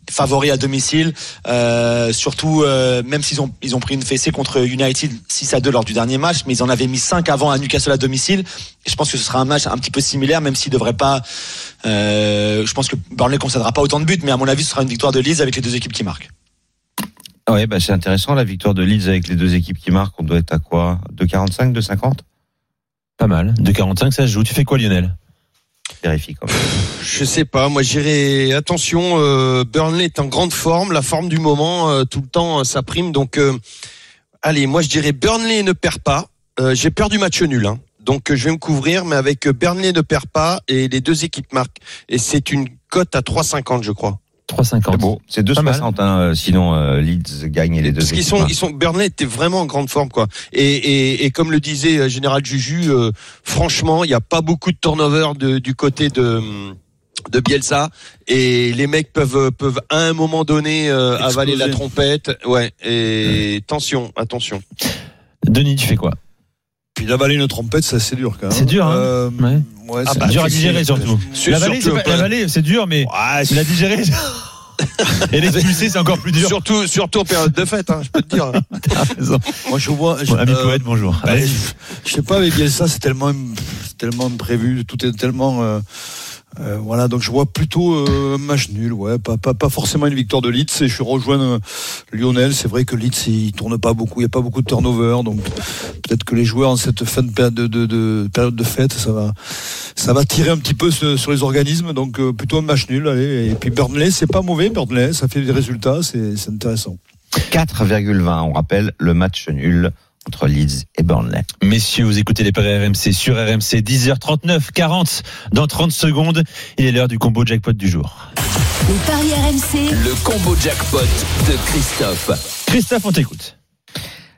favori à domicile, euh, surtout euh, même s'ils ont pris une fessée contre United 6 à 2 lors du dernier match, mais ils en avaient mis 5 avant à Newcastle à domicile. Et je pense que ce sera un match un petit peu similaire, même s'il devrait pas. Je pense que Burnley concédera pas autant de buts, mais à mon avis, ce sera une victoire de Leeds avec les deux équipes qui marquent. Ouais, bah c'est intéressant la victoire de Leeds avec les deux équipes qui marquent. On doit être à quoi? 2,45, 2,50 Pas mal. 2,45, ça se joue. Tu fais quoi, Lionel? Vérifie quand même. Je sais pas, moi j'irai. Attention, euh, Burnley est en grande forme, la forme du moment, euh, tout le temps, euh, ça prime. Donc, euh, allez, moi je dirais Burnley ne perd pas. Euh, J'ai peur du match nul, hein. donc euh, je vais me couvrir, mais avec euh, Burnley ne perd pas et les deux équipes marquent. Et c'est une cote à 3,50, je crois. 3,50. C'est beau. C'est Pas mal. 2,60. Hein, euh, sinon, euh, Leeds gagne et les deux Parce qu'ils sont, marquent. ils sont, Burnley était vraiment en grande forme, quoi. Et, et, et comme le disait euh, Général Juju, euh, franchement, il n'y a pas beaucoup de turnover de, du côté de de Bielsa et les mecs peuvent peuvent à un moment donné euh, avaler la trompette ouais et attention attention Denis, tu fais quoi? Puis d'avaler une trompette, c'est assez dur quand même. C'est dur, hein Euh, Ouais. ouais, Ah c'est bah, dur à digérer, surtout. Sur- La vallée, c'est surtout, pas- la vallée, c'est dur, mais Ouais, la digérer. Et l'expulser, c'est encore plus dur. surtout surtout en période de fête hein, je peux te dire T'as raison. Moi, je vois. je- Bon, ami euh, poète, bonjour. ben, je sais pas, avec Bielsa, c'est tellement, c'est tellement prévu, tout est tellement. euh, Euh, voilà, donc je vois plutôt euh, match nul, ouais, pas, pas, pas forcément une victoire de Leeds. Et je rejoins euh, Lionel. C'est vrai que Leeds, il tourne pas beaucoup, il n'y a pas beaucoup de turnover, donc peut-être que les joueurs en cette fin de période de, de, de- période de fête, ça va, ça va tirer un petit peu sur les organismes. Donc euh, plutôt un match nul. Allez. Et puis Burnley, c'est pas mauvais, Burnley, ça fait des résultats, c'est intéressant. 4,20. On rappelle le match nul entre Leeds et Burnley. Messieurs, vous écoutez les paris RMC sur RMC 10h39, 40 dans 30 secondes. Il est l'heure du combo jackpot du jour. Les paris RMC, Le combo jackpot de Christophe. Christophe, on t'écoute.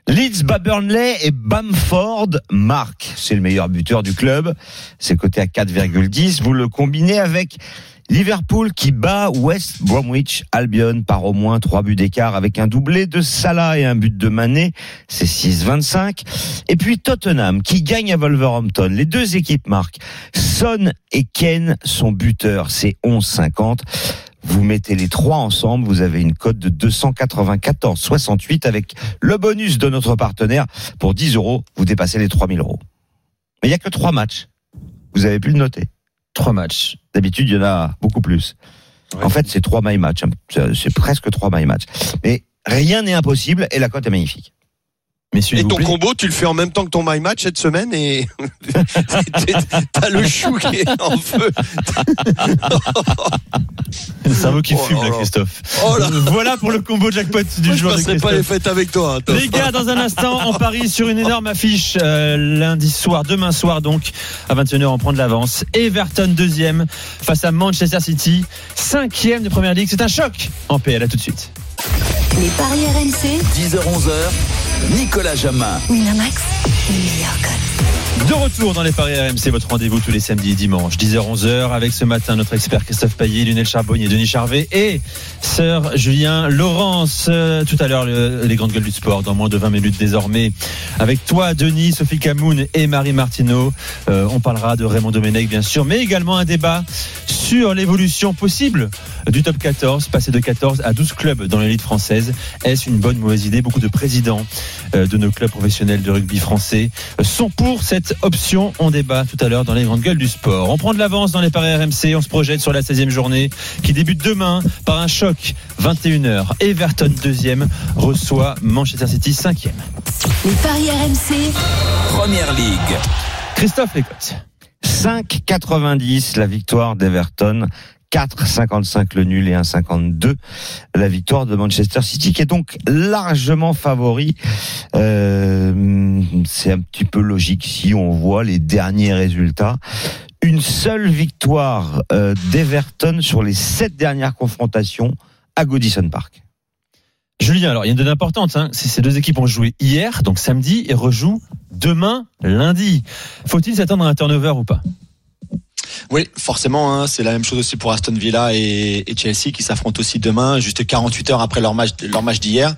Leeds bat Burnley et Bamford marque. C'est le meilleur buteur du club. C'est coté à 4,10. Vous le combinez avec Liverpool qui bat West Bromwich Albion par au moins 3 buts d'écart avec un doublé de Salah et un but de Mané. C'est 6,25. Et puis Tottenham qui gagne à Wolverhampton. Les deux équipes marquent. Son et Ken sont buteurs. C'est 11,50. Vous mettez les trois ensemble, vous avez une cote de 294,68 avec le bonus de notre partenaire. Pour 10 euros, vous dépassez les 3000 euros. Mais il n'y a que trois matchs. Vous avez pu le noter. Trois matchs. D'habitude, il y en a beaucoup plus. En fait, c'est trois my match. hein. C'est- C'est presque trois my match. Mais rien n'est impossible et la cote est magnifique. Et ton plaît. combo, tu le fais en même temps que ton My Match cette semaine et t'as le chou qui est en feu. Le cerveau qui Oh fume, là. Christophe. Oh là. Voilà pour le combo jackpot du Moi, je jour de pas les fêtes avec toi. hein. Les gars, dans un instant, on parie sur une énorme affiche euh, lundi soir, demain soir donc, à 21h, on prend de l'avance. Everton deuxième face à Manchester City, cinquième de Première Ligue. C'est un choc en PL. À tout de suite. Les paris RMC, 10h-11h, Nicolas Jamin. Winamax, les meilleurs cotes. De retour dans les paris RMC, votre rendez-vous tous les samedis et dimanches, 10h-11h, avec ce matin notre expert Christophe Payet, Lionel Charbonnier, Denis Charvet et sœur Julien Laurence. Euh, tout à l'heure, le- les grandes gueules du sport, dans moins de 20 minutes désormais. Avec toi, Denis, Sophie Camoun et Marie Martineau. Euh, on parlera de Raymond Domenech, bien sûr, mais également un débat sur l'évolution possible du top 14, passer de 14 à 12 clubs dans l'élite française. Est-ce une bonne ou mauvaise idée? Beaucoup de présidents euh, de nos clubs professionnels de rugby français sont pour cette option. On débat tout à l'heure dans les grandes gueules du sport. On prend de l'avance dans les paris RMC. On se projette sur la 16e journée qui débute demain par un choc. 21h. Everton deuxième reçoit Manchester City cinquième. Les paris RMC, Première Ligue. Christophe Lécotte. 5,90 la victoire d'Everton. 4,55 le nul et 1,52 la victoire de Manchester City qui est donc largement favori. Euh, c'est un petit peu logique si on voit les derniers résultats. Une seule victoire euh, d'Everton sur les sept dernières confrontations à Goodison Park. Julien, alors il y a une donnée importante. Hein. Ces deux équipes ont joué hier, donc samedi, et rejouent demain, lundi. Faut-il s'attendre à un turnover ou pas? Oui, forcément, hein, c'est la même chose aussi pour Aston Villa et, Chelsea qui s'affrontent aussi demain, juste 48 heures après leur match, leur match d'hier.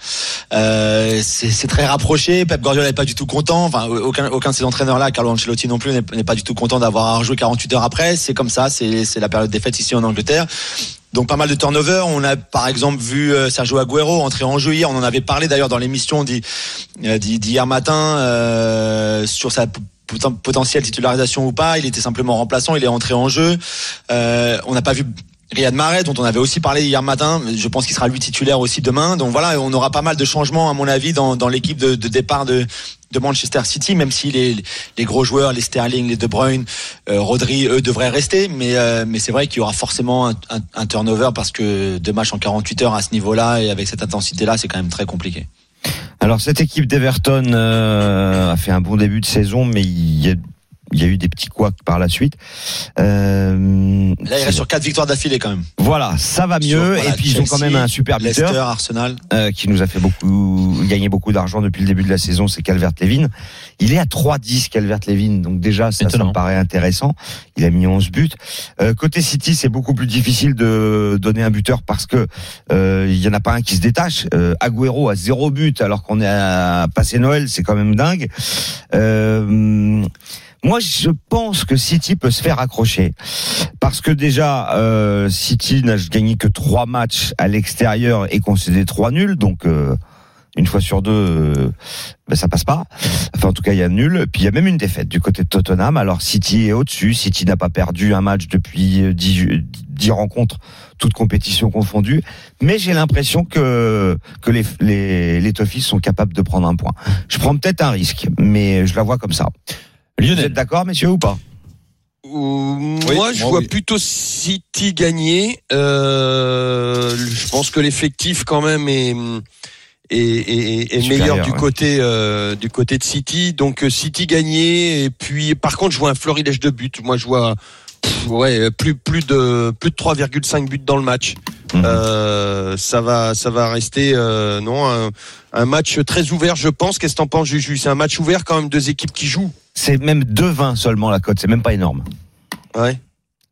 Euh, c'est très rapproché. Pep Guardiola n'est pas du tout content. Enfin, aucun, aucun de ces entraîneurs là, Carlo Ancelotti non plus, n'est pas du tout content d'avoir à rejouer 48 heures après. C'est comme ça, c'est la période des fêtes ici en Angleterre. Donc pas mal de turnover. On a par exemple vu euh, Sergio Aguero entrer en jeu hier. On en avait parlé d'ailleurs dans l'émission euh, d'hi- d'hier matin euh, sur sa potentielle titularisation ou pas. Il était simplement remplaçant. Il est entré en jeu. Euh, on n'a pas vu Riyad Mahrez, dont on avait aussi parlé hier matin. Je pense qu'il sera lui titulaire aussi demain. Donc voilà, on aura pas mal de changements à mon avis dans, dans l'équipe de, de départ de, de Manchester City, même si les, les gros joueurs, les Sterling, les De Bruyne, euh, Rodri, eux devraient rester. Mais, euh, mais c'est vrai qu'il y aura forcément un, un- un turnover parce que deux matchs en 48 heures à ce niveau-là et avec cette intensité-là, c'est quand même très compliqué. Alors cette équipe d'Everton euh, a fait un bon début de saison, mais il y a, il y a eu des petits couacs par la suite. Euh, Là, il reste sur quatre victoires d'affilée quand même. voilà, ça va Sur, mieux. voilà, et puis ils ont quand même un super Leicester, buteur Arsenal. euh, qui nous a fait beaucoup gagner beaucoup d'argent depuis le début de la saison, c'est Calvert Levin. Il est à 3-10 Calvert Levin, donc déjà ça, me paraît intéressant. Il a mis 11 buts. Euh, côté City, c'est beaucoup plus difficile de donner un buteur parce que euh, il y en a pas un qui se détache. Euh, Agüero a zéro but alors qu'on est à passer Noël, c'est quand même dingue. Euh, moi, je pense que City peut se faire accrocher parce que déjà euh, City n'a gagné que trois matchs à l'extérieur et concédé trois nuls, donc euh, Une fois sur deux, euh, ben, ça passe pas. Enfin, en tout cas, il y a nul. Puis il y a même une défaite du côté de Tottenham. Alors City est au-dessus. City n'a pas perdu un match depuis euh, 10, 10 rencontres, toutes compétitions confondues. Mais j'ai l'impression que que les les, les Toffees sont capables de prendre un point. Je prends peut-être un risque, mais je la vois comme ça. Vous êtes d'accord, messieurs, ou pas Oui, moi, je moi, vois oui. plutôt City gagner. Euh, je pense que l'effectif quand même est est, est- est Supérieur, meilleur du ouais. côté euh, du côté de City. Donc euh, City gagner et puis par contre, je vois un florilège de buts. Moi, je vois pff, ouais plus plus de plus de 3,5 buts dans le match. Mhm. Euh, ça va ça va rester euh, non un, un match très ouvert, je pense. Qu'est-ce que t'en penses, Juju? C'est un match ouvert quand même, deux équipes qui jouent. C'est même 2-20 seulement la cote. C'est même pas énorme. Ouais.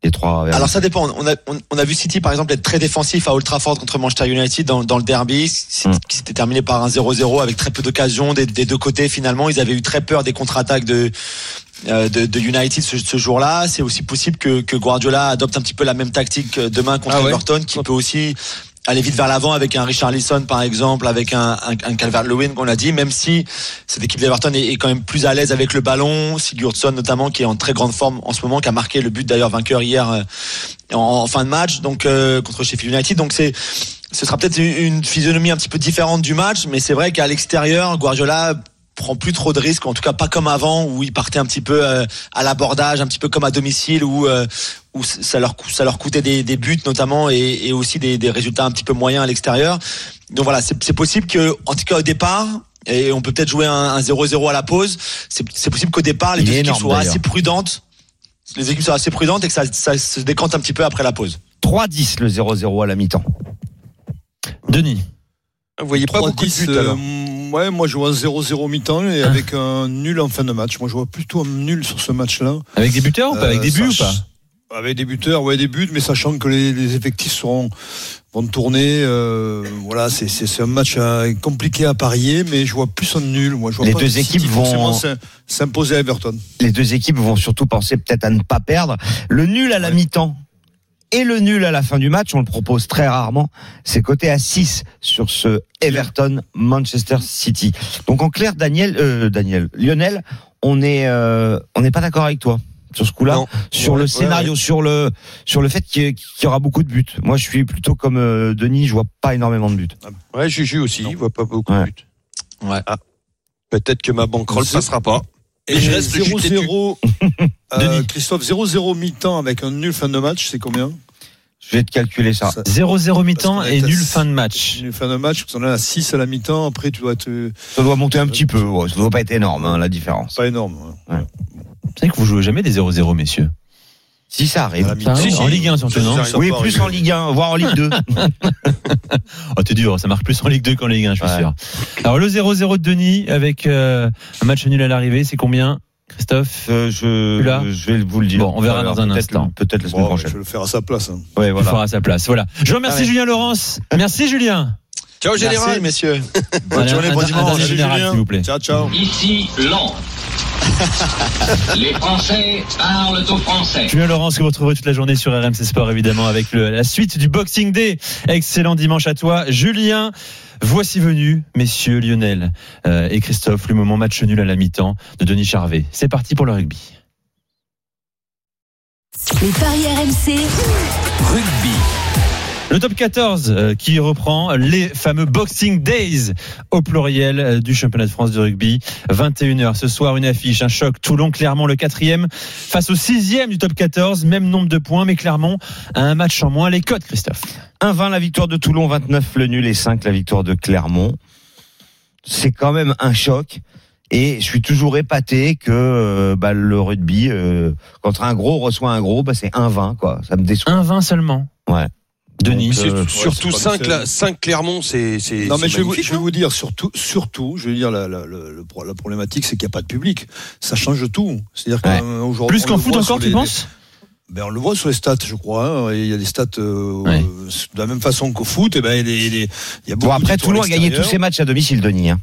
Les trois. Alors ça dépend. On a, on, on a vu City par exemple être très défensif à Old Trafford contre Manchester United dans, dans le derby, Mm. qui s'était terminé par un 0-0 avec très peu d'occasions des, des deux côtés. Finalement, ils avaient eu très peur des contre-attaques de, de, de United ce, ce jour-là. C'est aussi possible que, que Guardiola adopte un petit peu la même tactique euh, demain contre Ah ouais. Everton, qui peut aussi aller vite vers l'avant avec un Richarlison par exemple, avec un, un, un Calvert-Lewin qu'on a dit, même si cette équipe d'Everton est, est quand même plus à l'aise avec le ballon, Sigurdsson notamment qui est en très grande forme en ce moment, qui a marqué le but d'ailleurs vainqueur hier euh, en, en fin de match, donc euh, contre Sheffield United. Donc c'est ce sera peut-être une physionomie un petit peu différente du match, mais c'est vrai qu'à l'extérieur, Guardiola prend plus trop de risques, en tout cas pas comme avant où il partait un petit peu euh, à l'abordage, un petit peu comme à domicile où euh, où ça leur ça leur coûtait des, des buts notamment et, et aussi des, des résultats un petit peu moyens à l'extérieur. Donc voilà, c'est possible que en tout cas au départ et on peut peut-être jouer un un 0-0 à la pause. C'est possible qu'au départ les équipes soient assez prudentes. Les équipes soient assez prudentes et que ça, ça se décante un petit peu après la pause. 3-10 le 0-0 à la mi-temps. Denis. Vous voyez pas beaucoup de 3-10, buts alors. euh, ouais, moi je vois un 0-0 mi-temps et avec un nul en fin de match. Moi je vois plutôt un nul sur ce match-là. Avec des buteurs ou pas Avec Euh, des buts ou pas Avec des buteurs, ouais, des buts, mais sachant que les, les effectifs seront vont tourner. euh, voilà, c'est c'est c'est un match euh, compliqué à parier, mais je vois plus un nul. Moi, je vois Les pas deux équipes vont- s'imposer à Everton. Les deux équipes vont surtout penser peut-être à ne pas perdre. Le nul à la Ouais. mi-temps et le nul à la fin du match, on le propose très rarement. C'est coté à 6 sur ce Everton Manchester City. Donc en clair, Daniel, euh, Daniel, Lionel, on est euh, on n'est pas d'accord avec toi sur ce coup-là, sur Ouais, le ouais, scénario, sur le sur le fait qu'il y, aura beaucoup de buts. Moi, je suis plutôt comme euh, Denis, je vois pas énormément de buts. Ouais, Juju aussi, il voit pas beaucoup Ouais. de buts. Ouais. Ah. Peut-être que ma banquerolle passera pas. Et je reste juste têtu. 0-0. euh. Christophe, 0-0 mi-temps avec un nul fin de match, c'est combien Je vais te calculer ça. Ça- 0-0 mi-temps et nul fin de match. Nul fin de match, parce qu'on est à 6 à la mi-temps. Après, tu dois être euh, Ça doit monter un petit peu. ouais, ça doit pas être énorme hein, la différence. pas énorme. ouais. C'est vrai que vous jouez jamais des 0-0, messieurs. Si ça arrive. Ça, Si, en. Ligue 1 surtout, non. Oui, plus en Ligue 1, voire en Ligue 2. Oh, t'es dur, ça marque plus en Ligue 2 qu'en Ligue 1, je suis Ouais. sûr. Alors, le 0-0 de Denis avec euh, un match nul à l'arrivée, c'est combien, Christophe? Euh, je, je vais vous le dire. Bon, on verra Alors, dans un instant. Peut-être la semaine je prochaine. vais le faire à sa place. hein. Ouais, Il voilà. fera à sa place. Voilà. Je remercie Ah ouais. Julien Laurence. Merci Julien. Ciao général. Merci messieurs. Bonne journée, bon dimanche. général, Julien. s'il vous plaît. Ciao, ciao. Ici Londres. Les Français parlent aux Français. Julien Laurence que vous retrouverez toute la journée sur RMC Sport évidemment avec le- la suite du Boxing Day. Excellent dimanche à toi Julien. Voici venu, messieurs Lionel euh, et Christophe, le moment match nul à la mi-temps de Denis Charvet. C'est parti pour le rugby. Les paris RMC. Rugby. Le top 14 euh, qui reprend les fameux Boxing Days au pluriel euh, du championnat de France de rugby. 21h ce soir, une affiche, un choc. Toulon, Clermont, le quatrième face au sixième du top 14. Même nombre de points, mais Clermont a un match en moins. Les codes, Christophe. 1-20 la victoire de Toulon, 29 le nul et 5 la victoire de Clermont. C'est quand même un choc. Et je suis toujours épaté que euh, bah, le rugby, euh, quand un gros reçoit un gros, bah, c'est 1-20. Quoi. Ça me déçoit. 1-20 seulement. Ouais. Denis. Donc, euh, Surtout c'est pas 5, difficile. là, 5 Clermont, c'est c'est Non, mais je vais, vous, magnifique, je vais vous dire, surtout, surtout, je vais dire, la, la, problématique, c'est qu'il n'y a pas de public. Ça change tout. C'est-à-dire Ouais. qu'aujourd'hui. Plus qu'en foot encore, tu penses ben, On le voit sur les stats, je crois. hein, et Il y a des stats euh, Ouais. euh, de la même façon qu'au foot. Et ben, il, est- il est- il y a beaucoup Bon, après, Toulon a gagné tous ses matchs à domicile, Denis. hein.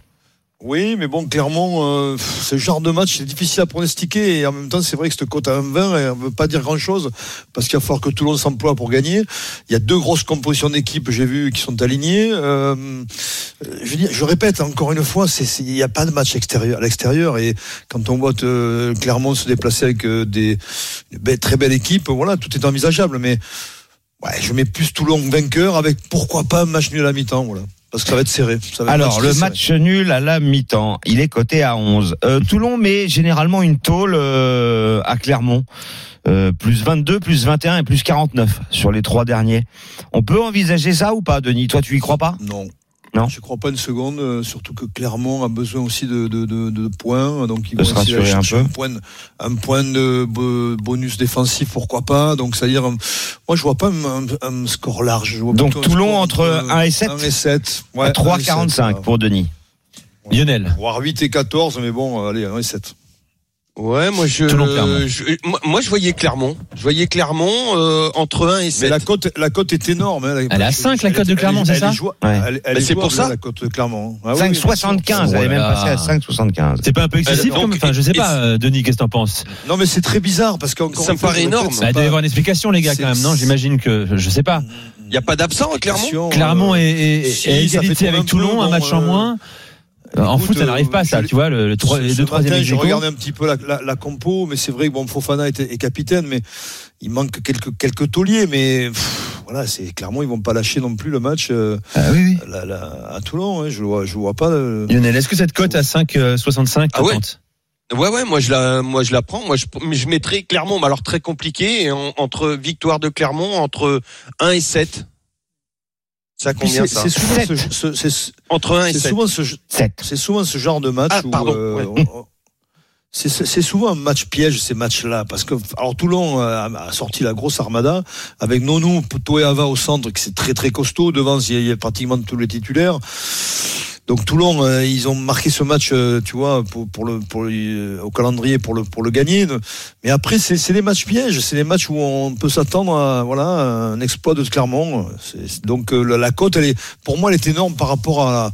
Oui, mais bon, clairement, euh, ce genre de match, c'est difficile à pronostiquer. Et en même temps, c'est vrai que cette cote à 1,20, elle ne veut pas dire grand-chose, parce qu'il va falloir que Toulon s'emploie pour gagner. Il y a deux grosses compositions d'équipes, j'ai vu, qui sont alignées. Euh, je, répète encore une fois, il n'y a pas de match extérieur, à l'extérieur. Et quand on voit euh, Clermont se déplacer avec euh, des, très belles équipes, voilà, tout est envisageable. Mais ouais, je mets plus Toulon vainqueur avec pourquoi pas un match nul à la mi-temps, voilà. Parce que ça va être serré. Ça va être Alors, le serré. match nul à la mi-temps, il est coté à 11. Euh, Toulon met généralement une tôle euh, à Clermont. Euh, plus 22, plus 21 et plus 49 sur les trois derniers. On peut envisager ça ou pas, Denis? Toi, tu y crois pas? Non. Non. Je crois pas une seconde, euh, surtout que Clermont a besoin aussi de, de, de, de points. Donc ils De vont se essayer un chercher peu. un point, un point de bo- bonus défensif, pourquoi pas. Donc c'est-à-dire, euh, moi je vois pas un, un- un score large. Je vois Donc, Toulon entre 1 et 7 1 et 7. À Ouais, 1 et 7, 3,45 voilà. pour Denis. Lionel. Voire 8 et 14, mais bon, euh, allez, 1 et 7. Ouais, moi je, moi, moi, je voyais Clermont. Je voyais Clermont euh, entre 1 et Mais 7. la cote, la cote est énorme. hein. Elle est à 5, la cote de Clermont, c'est ça Ouais. Elle, elle Bah, est c'est pour ça. la cote de Clermont. Ah oui, oui, bien sûr. 5,75, elle est même passée à 5,75. C'est pas un peu excessif Euh, donc, comme- Enfin, je sais et- pas, euh, Denis, qu'est-ce que t'en penses? Non, mais c'est très bizarre parce qu'encore Ça me paraît énorme. Il doit y avoir une explication, les gars, quand même, non J'imagine que, je sais pas. Il y a pas d'absent Clermont? Clermont euh, est, est- égalité avec Toulon, un match en euh, moins. En écoute, foot, ça n'arrive pas, euh, ça, je- tu vois, le, le, trois- Ce- les ce deux matin, je regardais un petit peu la, la, la compo, mais c'est vrai que bon, Fofana est, est capitaine, mais il manque quelques quelques tauliers, mais pff, voilà, c'est clairement ils vont pas lâcher non plus le match euh, Ah oui, oui. la- la- à Toulon. hein, je vois, je vois pas. Lionel, est-ce que cette cote à 5,65 Ah ouais. Ouais, ouais, moi je la, moi je la prends. Moi, je, je mettrais Clermont, mais alors très compliqué, en- entre victoire de Clermont entre 1 et 7. Ça Puis combien c'est ça c'est souvent ce, ce- c'est- Entre 1 et c'est 7. souvent ce, 7. c'est souvent ce genre de match Ah, où pardon, euh, ouais. on- c'est c'est souvent un match piège ces matchs-là parce que alors Toulon euh, a, a sorti la grosse armada avec Nonou, Toé Ava au centre qui c'est très très costaud devant il y a- il y a pratiquement tous les titulaires. Donc Toulon, euh, ils ont marqué ce match, euh, tu vois, pour, pour le, pour le- euh, au calendrier pour le pour le gagner. Mais après, c'est c'est des matchs pièges, c'est des matchs où on peut s'attendre à voilà un exploit de Clermont. C'est- c'est- donc euh, la, la cote, elle est, pour moi, elle est énorme par rapport à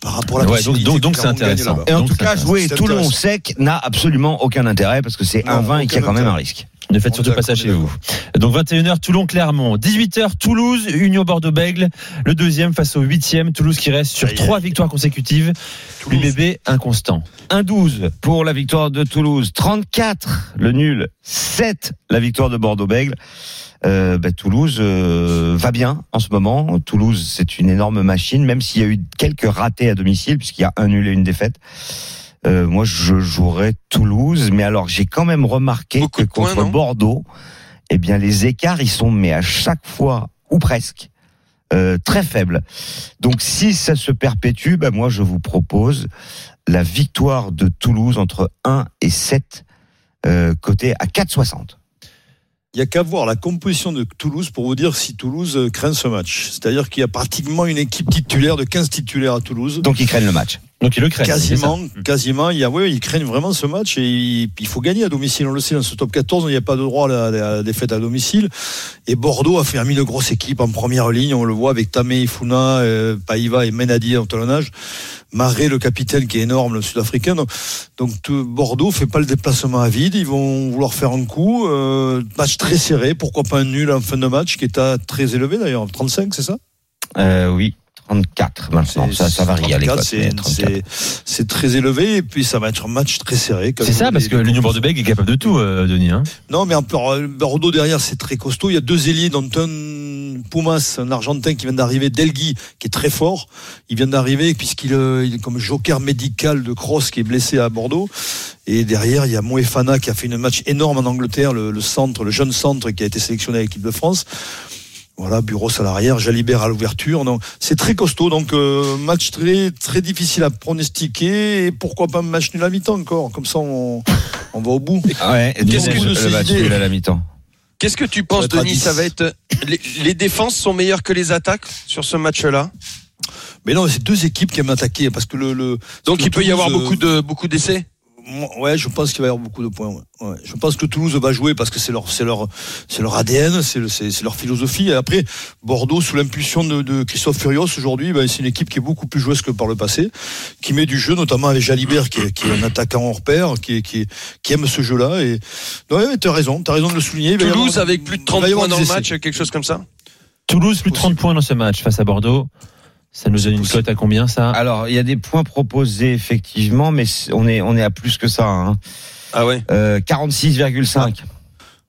par rapport à la Ouais, donc- c'est intéressant. Et en Donc, tout cas, jouer Toulon sec n'a absolument aucun intérêt parce que c'est Non, 1,20 et qu'il y a quand même un risque. Ne faites surtout pas ça chez vous. Donc 21h Toulon-Clermont, 18h Toulouse, Union Bordeaux-Bègle, le deuxième face au huitième, Toulouse qui reste sur trois victoires consécutives, l'UBB inconstant. 1-12 pour la victoire de Toulouse, 34 le nul, 7 la victoire de Bordeaux-Bègle. Euh, bah, Toulouse euh, va bien en ce moment. Toulouse, c'est une énorme machine, même s'il y a eu quelques ratés à domicile, puisqu'il y a un nul et une défaite. Euh, moi, je jouerais Toulouse, mais alors j'ai quand même remarqué Beaucoup que points, contre Bordeaux, eh bien les écarts, ils sont mais à chaque fois ou presque euh, très faibles. Donc si ça se perpétue, bah, moi je vous propose la victoire de Toulouse entre 1 et 7 euh, côté à 4,60. Il y a qu'à voir la composition de Toulouse pour vous dire si Toulouse craint ce match. C'est-à-dire qu'il y a pratiquement une équipe titulaire de 15 titulaires à Toulouse. Donc ils craignent le match. Donc il le craignent. c'est ça. Quasiment, quasiment, il y a, ouais, ils craignent vraiment ce match et il, il faut gagner à domicile. On le sait, dans ce top 14, il n'y a pas de droit à la, à la défaite à domicile. Et Bordeaux a fait un mis de grosse équipe en première ligne. On le voit avec Tamé, Ifuna, euh, Paiva et Menadi en talonnage. Maré, le capitaine qui est énorme, le sud-africain. Donc, donc, tout- Bordeaux fait pas le déplacement à vide. Ils vont vouloir faire un coup. Euh, match très serré. Pourquoi pas un nul en fin de match qui est à très élevé d'ailleurs. 35, c'est ça? Euh, oui, 34 maintenant. Ça, ça varie à 34, l'époque. c'est- mais 34. c'est- C'est très élevé et puis ça va être un match très serré. C'est ça, parce que l'Union Bordeaux-Bègles est capable de tout, euh, Denis. Hein. Non, mais en plus, Bordeaux derrière, c'est très costaud. Il y a deux ailiers, dont un Pumas, un Argentin qui vient d'arriver, Delgui, qui est très fort. Il vient d'arriver puisqu'il euh, il est comme joker médical de Cross qui est blessé à Bordeaux. Et derrière, il y a Moefana qui a fait une match énorme en Angleterre, le, le centre, le jeune centre qui a été sélectionné à l'équipe de France. Voilà, Bureau à l'arrière, Jalibert à l'ouverture. Donc, c'est très costaud. Donc, euh, match très, très difficile à pronostiquer. Et pourquoi pas un match nul à mi-temps encore? Comme ça, on, on va au bout. Ouais, et Qu'est-ce que- de le ces match idées nul à la mi-temps. Qu'est-ce que tu penses, Denis? 10. Ça va être les, les défenses sont meilleures que les attaques sur ce match-là? Mais non, c'est deux équipes qui aiment attaquer parce que le, le Donc il peut y avoir beaucoup de beaucoup d'essais? Ouais, je pense qu'il va y avoir beaucoup de points. ouais. Ouais. Je pense que Toulouse va jouer parce que c'est leur, c'est leur, c'est leur ADN, c'est, le- c'est, c'est leur philosophie. Et après, Bordeaux, sous l'impulsion de, de Christophe Furios, aujourd'hui, ben, c'est une équipe qui est beaucoup plus joueuse que par le passé, qui met du jeu, notamment avec Jalibert, qui est, qui est un attaquant hors pair, qui, est- qui, est- qui aime ce jeu-là. Et ouais, t'as raison, t'as raison de le souligner. Toulouse avoir- avec plus de il 30 va y avoir points dans le match, quelque chose comme ça? Toulouse, plus de 30 points dans ce match face à Bordeaux. Ça nous donne une cote à combien, ça Alors, il y a des points proposés, effectivement, mais on est, on est à plus que ça. Hein. Ah ouais Euh, 46,5.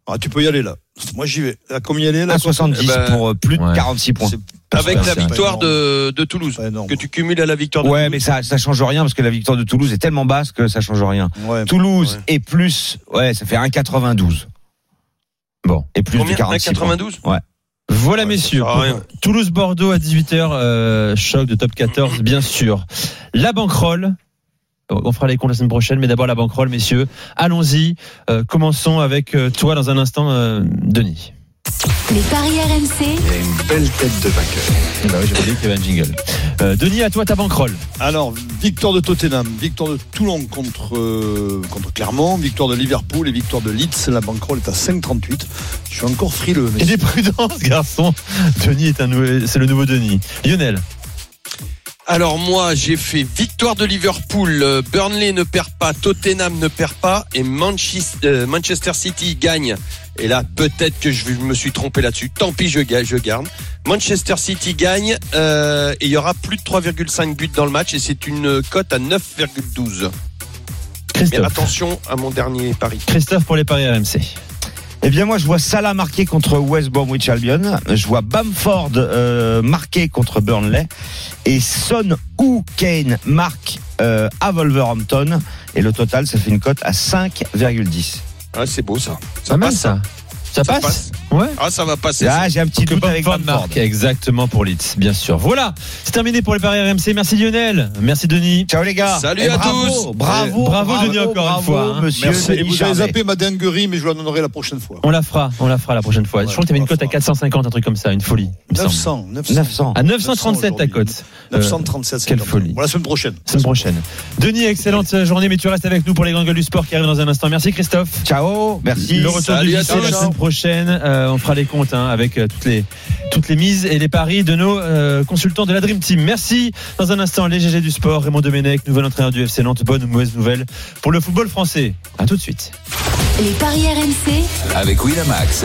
Ah, tu peux y aller là. Moi, j'y vais. À combien y aller là À 70 Eh ben, pour euh, plus de ouais. 46 points. Avec la victoire de, de Toulouse, que tu cumules à la victoire de Ouais, Toulouse. mais ça, ça change rien parce que la victoire de Toulouse est tellement basse que ça change rien. Ouais. Toulouse Ouais. et plus, ouais, ça fait 1,92. Bon. Et plus Combien? De 46 points. 92 Voilà, Ouais, messieurs. Toulouse-Bordeaux à 18h, euh, choc de top 14, bien sûr. La banquerolle. On fera les comptes la semaine prochaine, mais d'abord la banquerolle, messieurs. Allons-y. Euh, commençons avec euh, toi dans un instant, euh, Denis. Les paris RMC. une belle tête de vainqueur. Eh ben oui, j'avais dit qu'il y avait un jingle. Euh, Denis, à toi ta banquerolle. Alors, victoire de Tottenham, victoire de Toulon contre, euh, contre Clermont, victoire de Liverpool et victoire de Leeds. La banquerolle est à 5,38. Je suis encore frileux. Mais Il est prudent, ce garçon. Denis est un nouveau- c'est le nouveau Denis. Lionel. Alors moi, j'ai fait victoire de Liverpool, euh, Burnley ne perd pas, Tottenham ne perd pas et Manchester, Manchester City gagne. Et là, peut-être que je me suis trompé là-dessus. Tant pis, je, ga- je garde. Manchester City gagne euh, et il y aura plus de 3,5 buts dans le match et c'est une cote à 9,12. Mais Christophe. attention à mon dernier pari. Christophe pour les paris RMC. Eh bien, moi, je vois Salah marqué contre West Bromwich Albion. Je vois Bamford euh, marqué contre Burnley. Et Son ou Kane marque euh, à Wolverhampton. Et le total, ça fait une cote à 5,10. Ah, c'est beau ça. Ça passe ça. Ça Ça passe, passe. Ouais. Ah, ça va passer. Ah, j'ai un petit doute avec Bamford. marque exactement pour Leeds, bien sûr. Voilà, c'est terminé pour les paris RMC. Merci Lionel, merci Denis. Ciao les gars. Salut Et à bravo, tous. Bravo, Bravo, Denis, encore une bravo, fois, hein. Monsieur Merci. Denis vous avez zappé ma dinguerie, mais je la donnerai la prochaine fois. On la fera, on la fera la prochaine fois. Ouais, je crois que tu avais on une cote à fera. 450, un truc comme ça, une folie. il me semble. 900, 900. 900. À 937 ta cote. Euh, 937. quelle 50. folie. Bon, la semaine prochaine. Semaine prochaine. Denis, excellente journée, mais tu restes avec nous pour les grandes gueules du sport qui arrivent dans un instant. Merci Christophe. Ciao, merci. Le retour du la semaine prochaine. Euh, on fera les comptes hein, avec euh, toutes les toutes les mises et les paris de nos euh, consultants de la Dream Team. Merci. Dans un instant, les GG du sport, Raymond Domenech, nouvel entraîneur du FC Nantes. Bonne ou mauvaise nouvelle pour le football français. À tout de suite. Les paris RMC. Avec Winamax,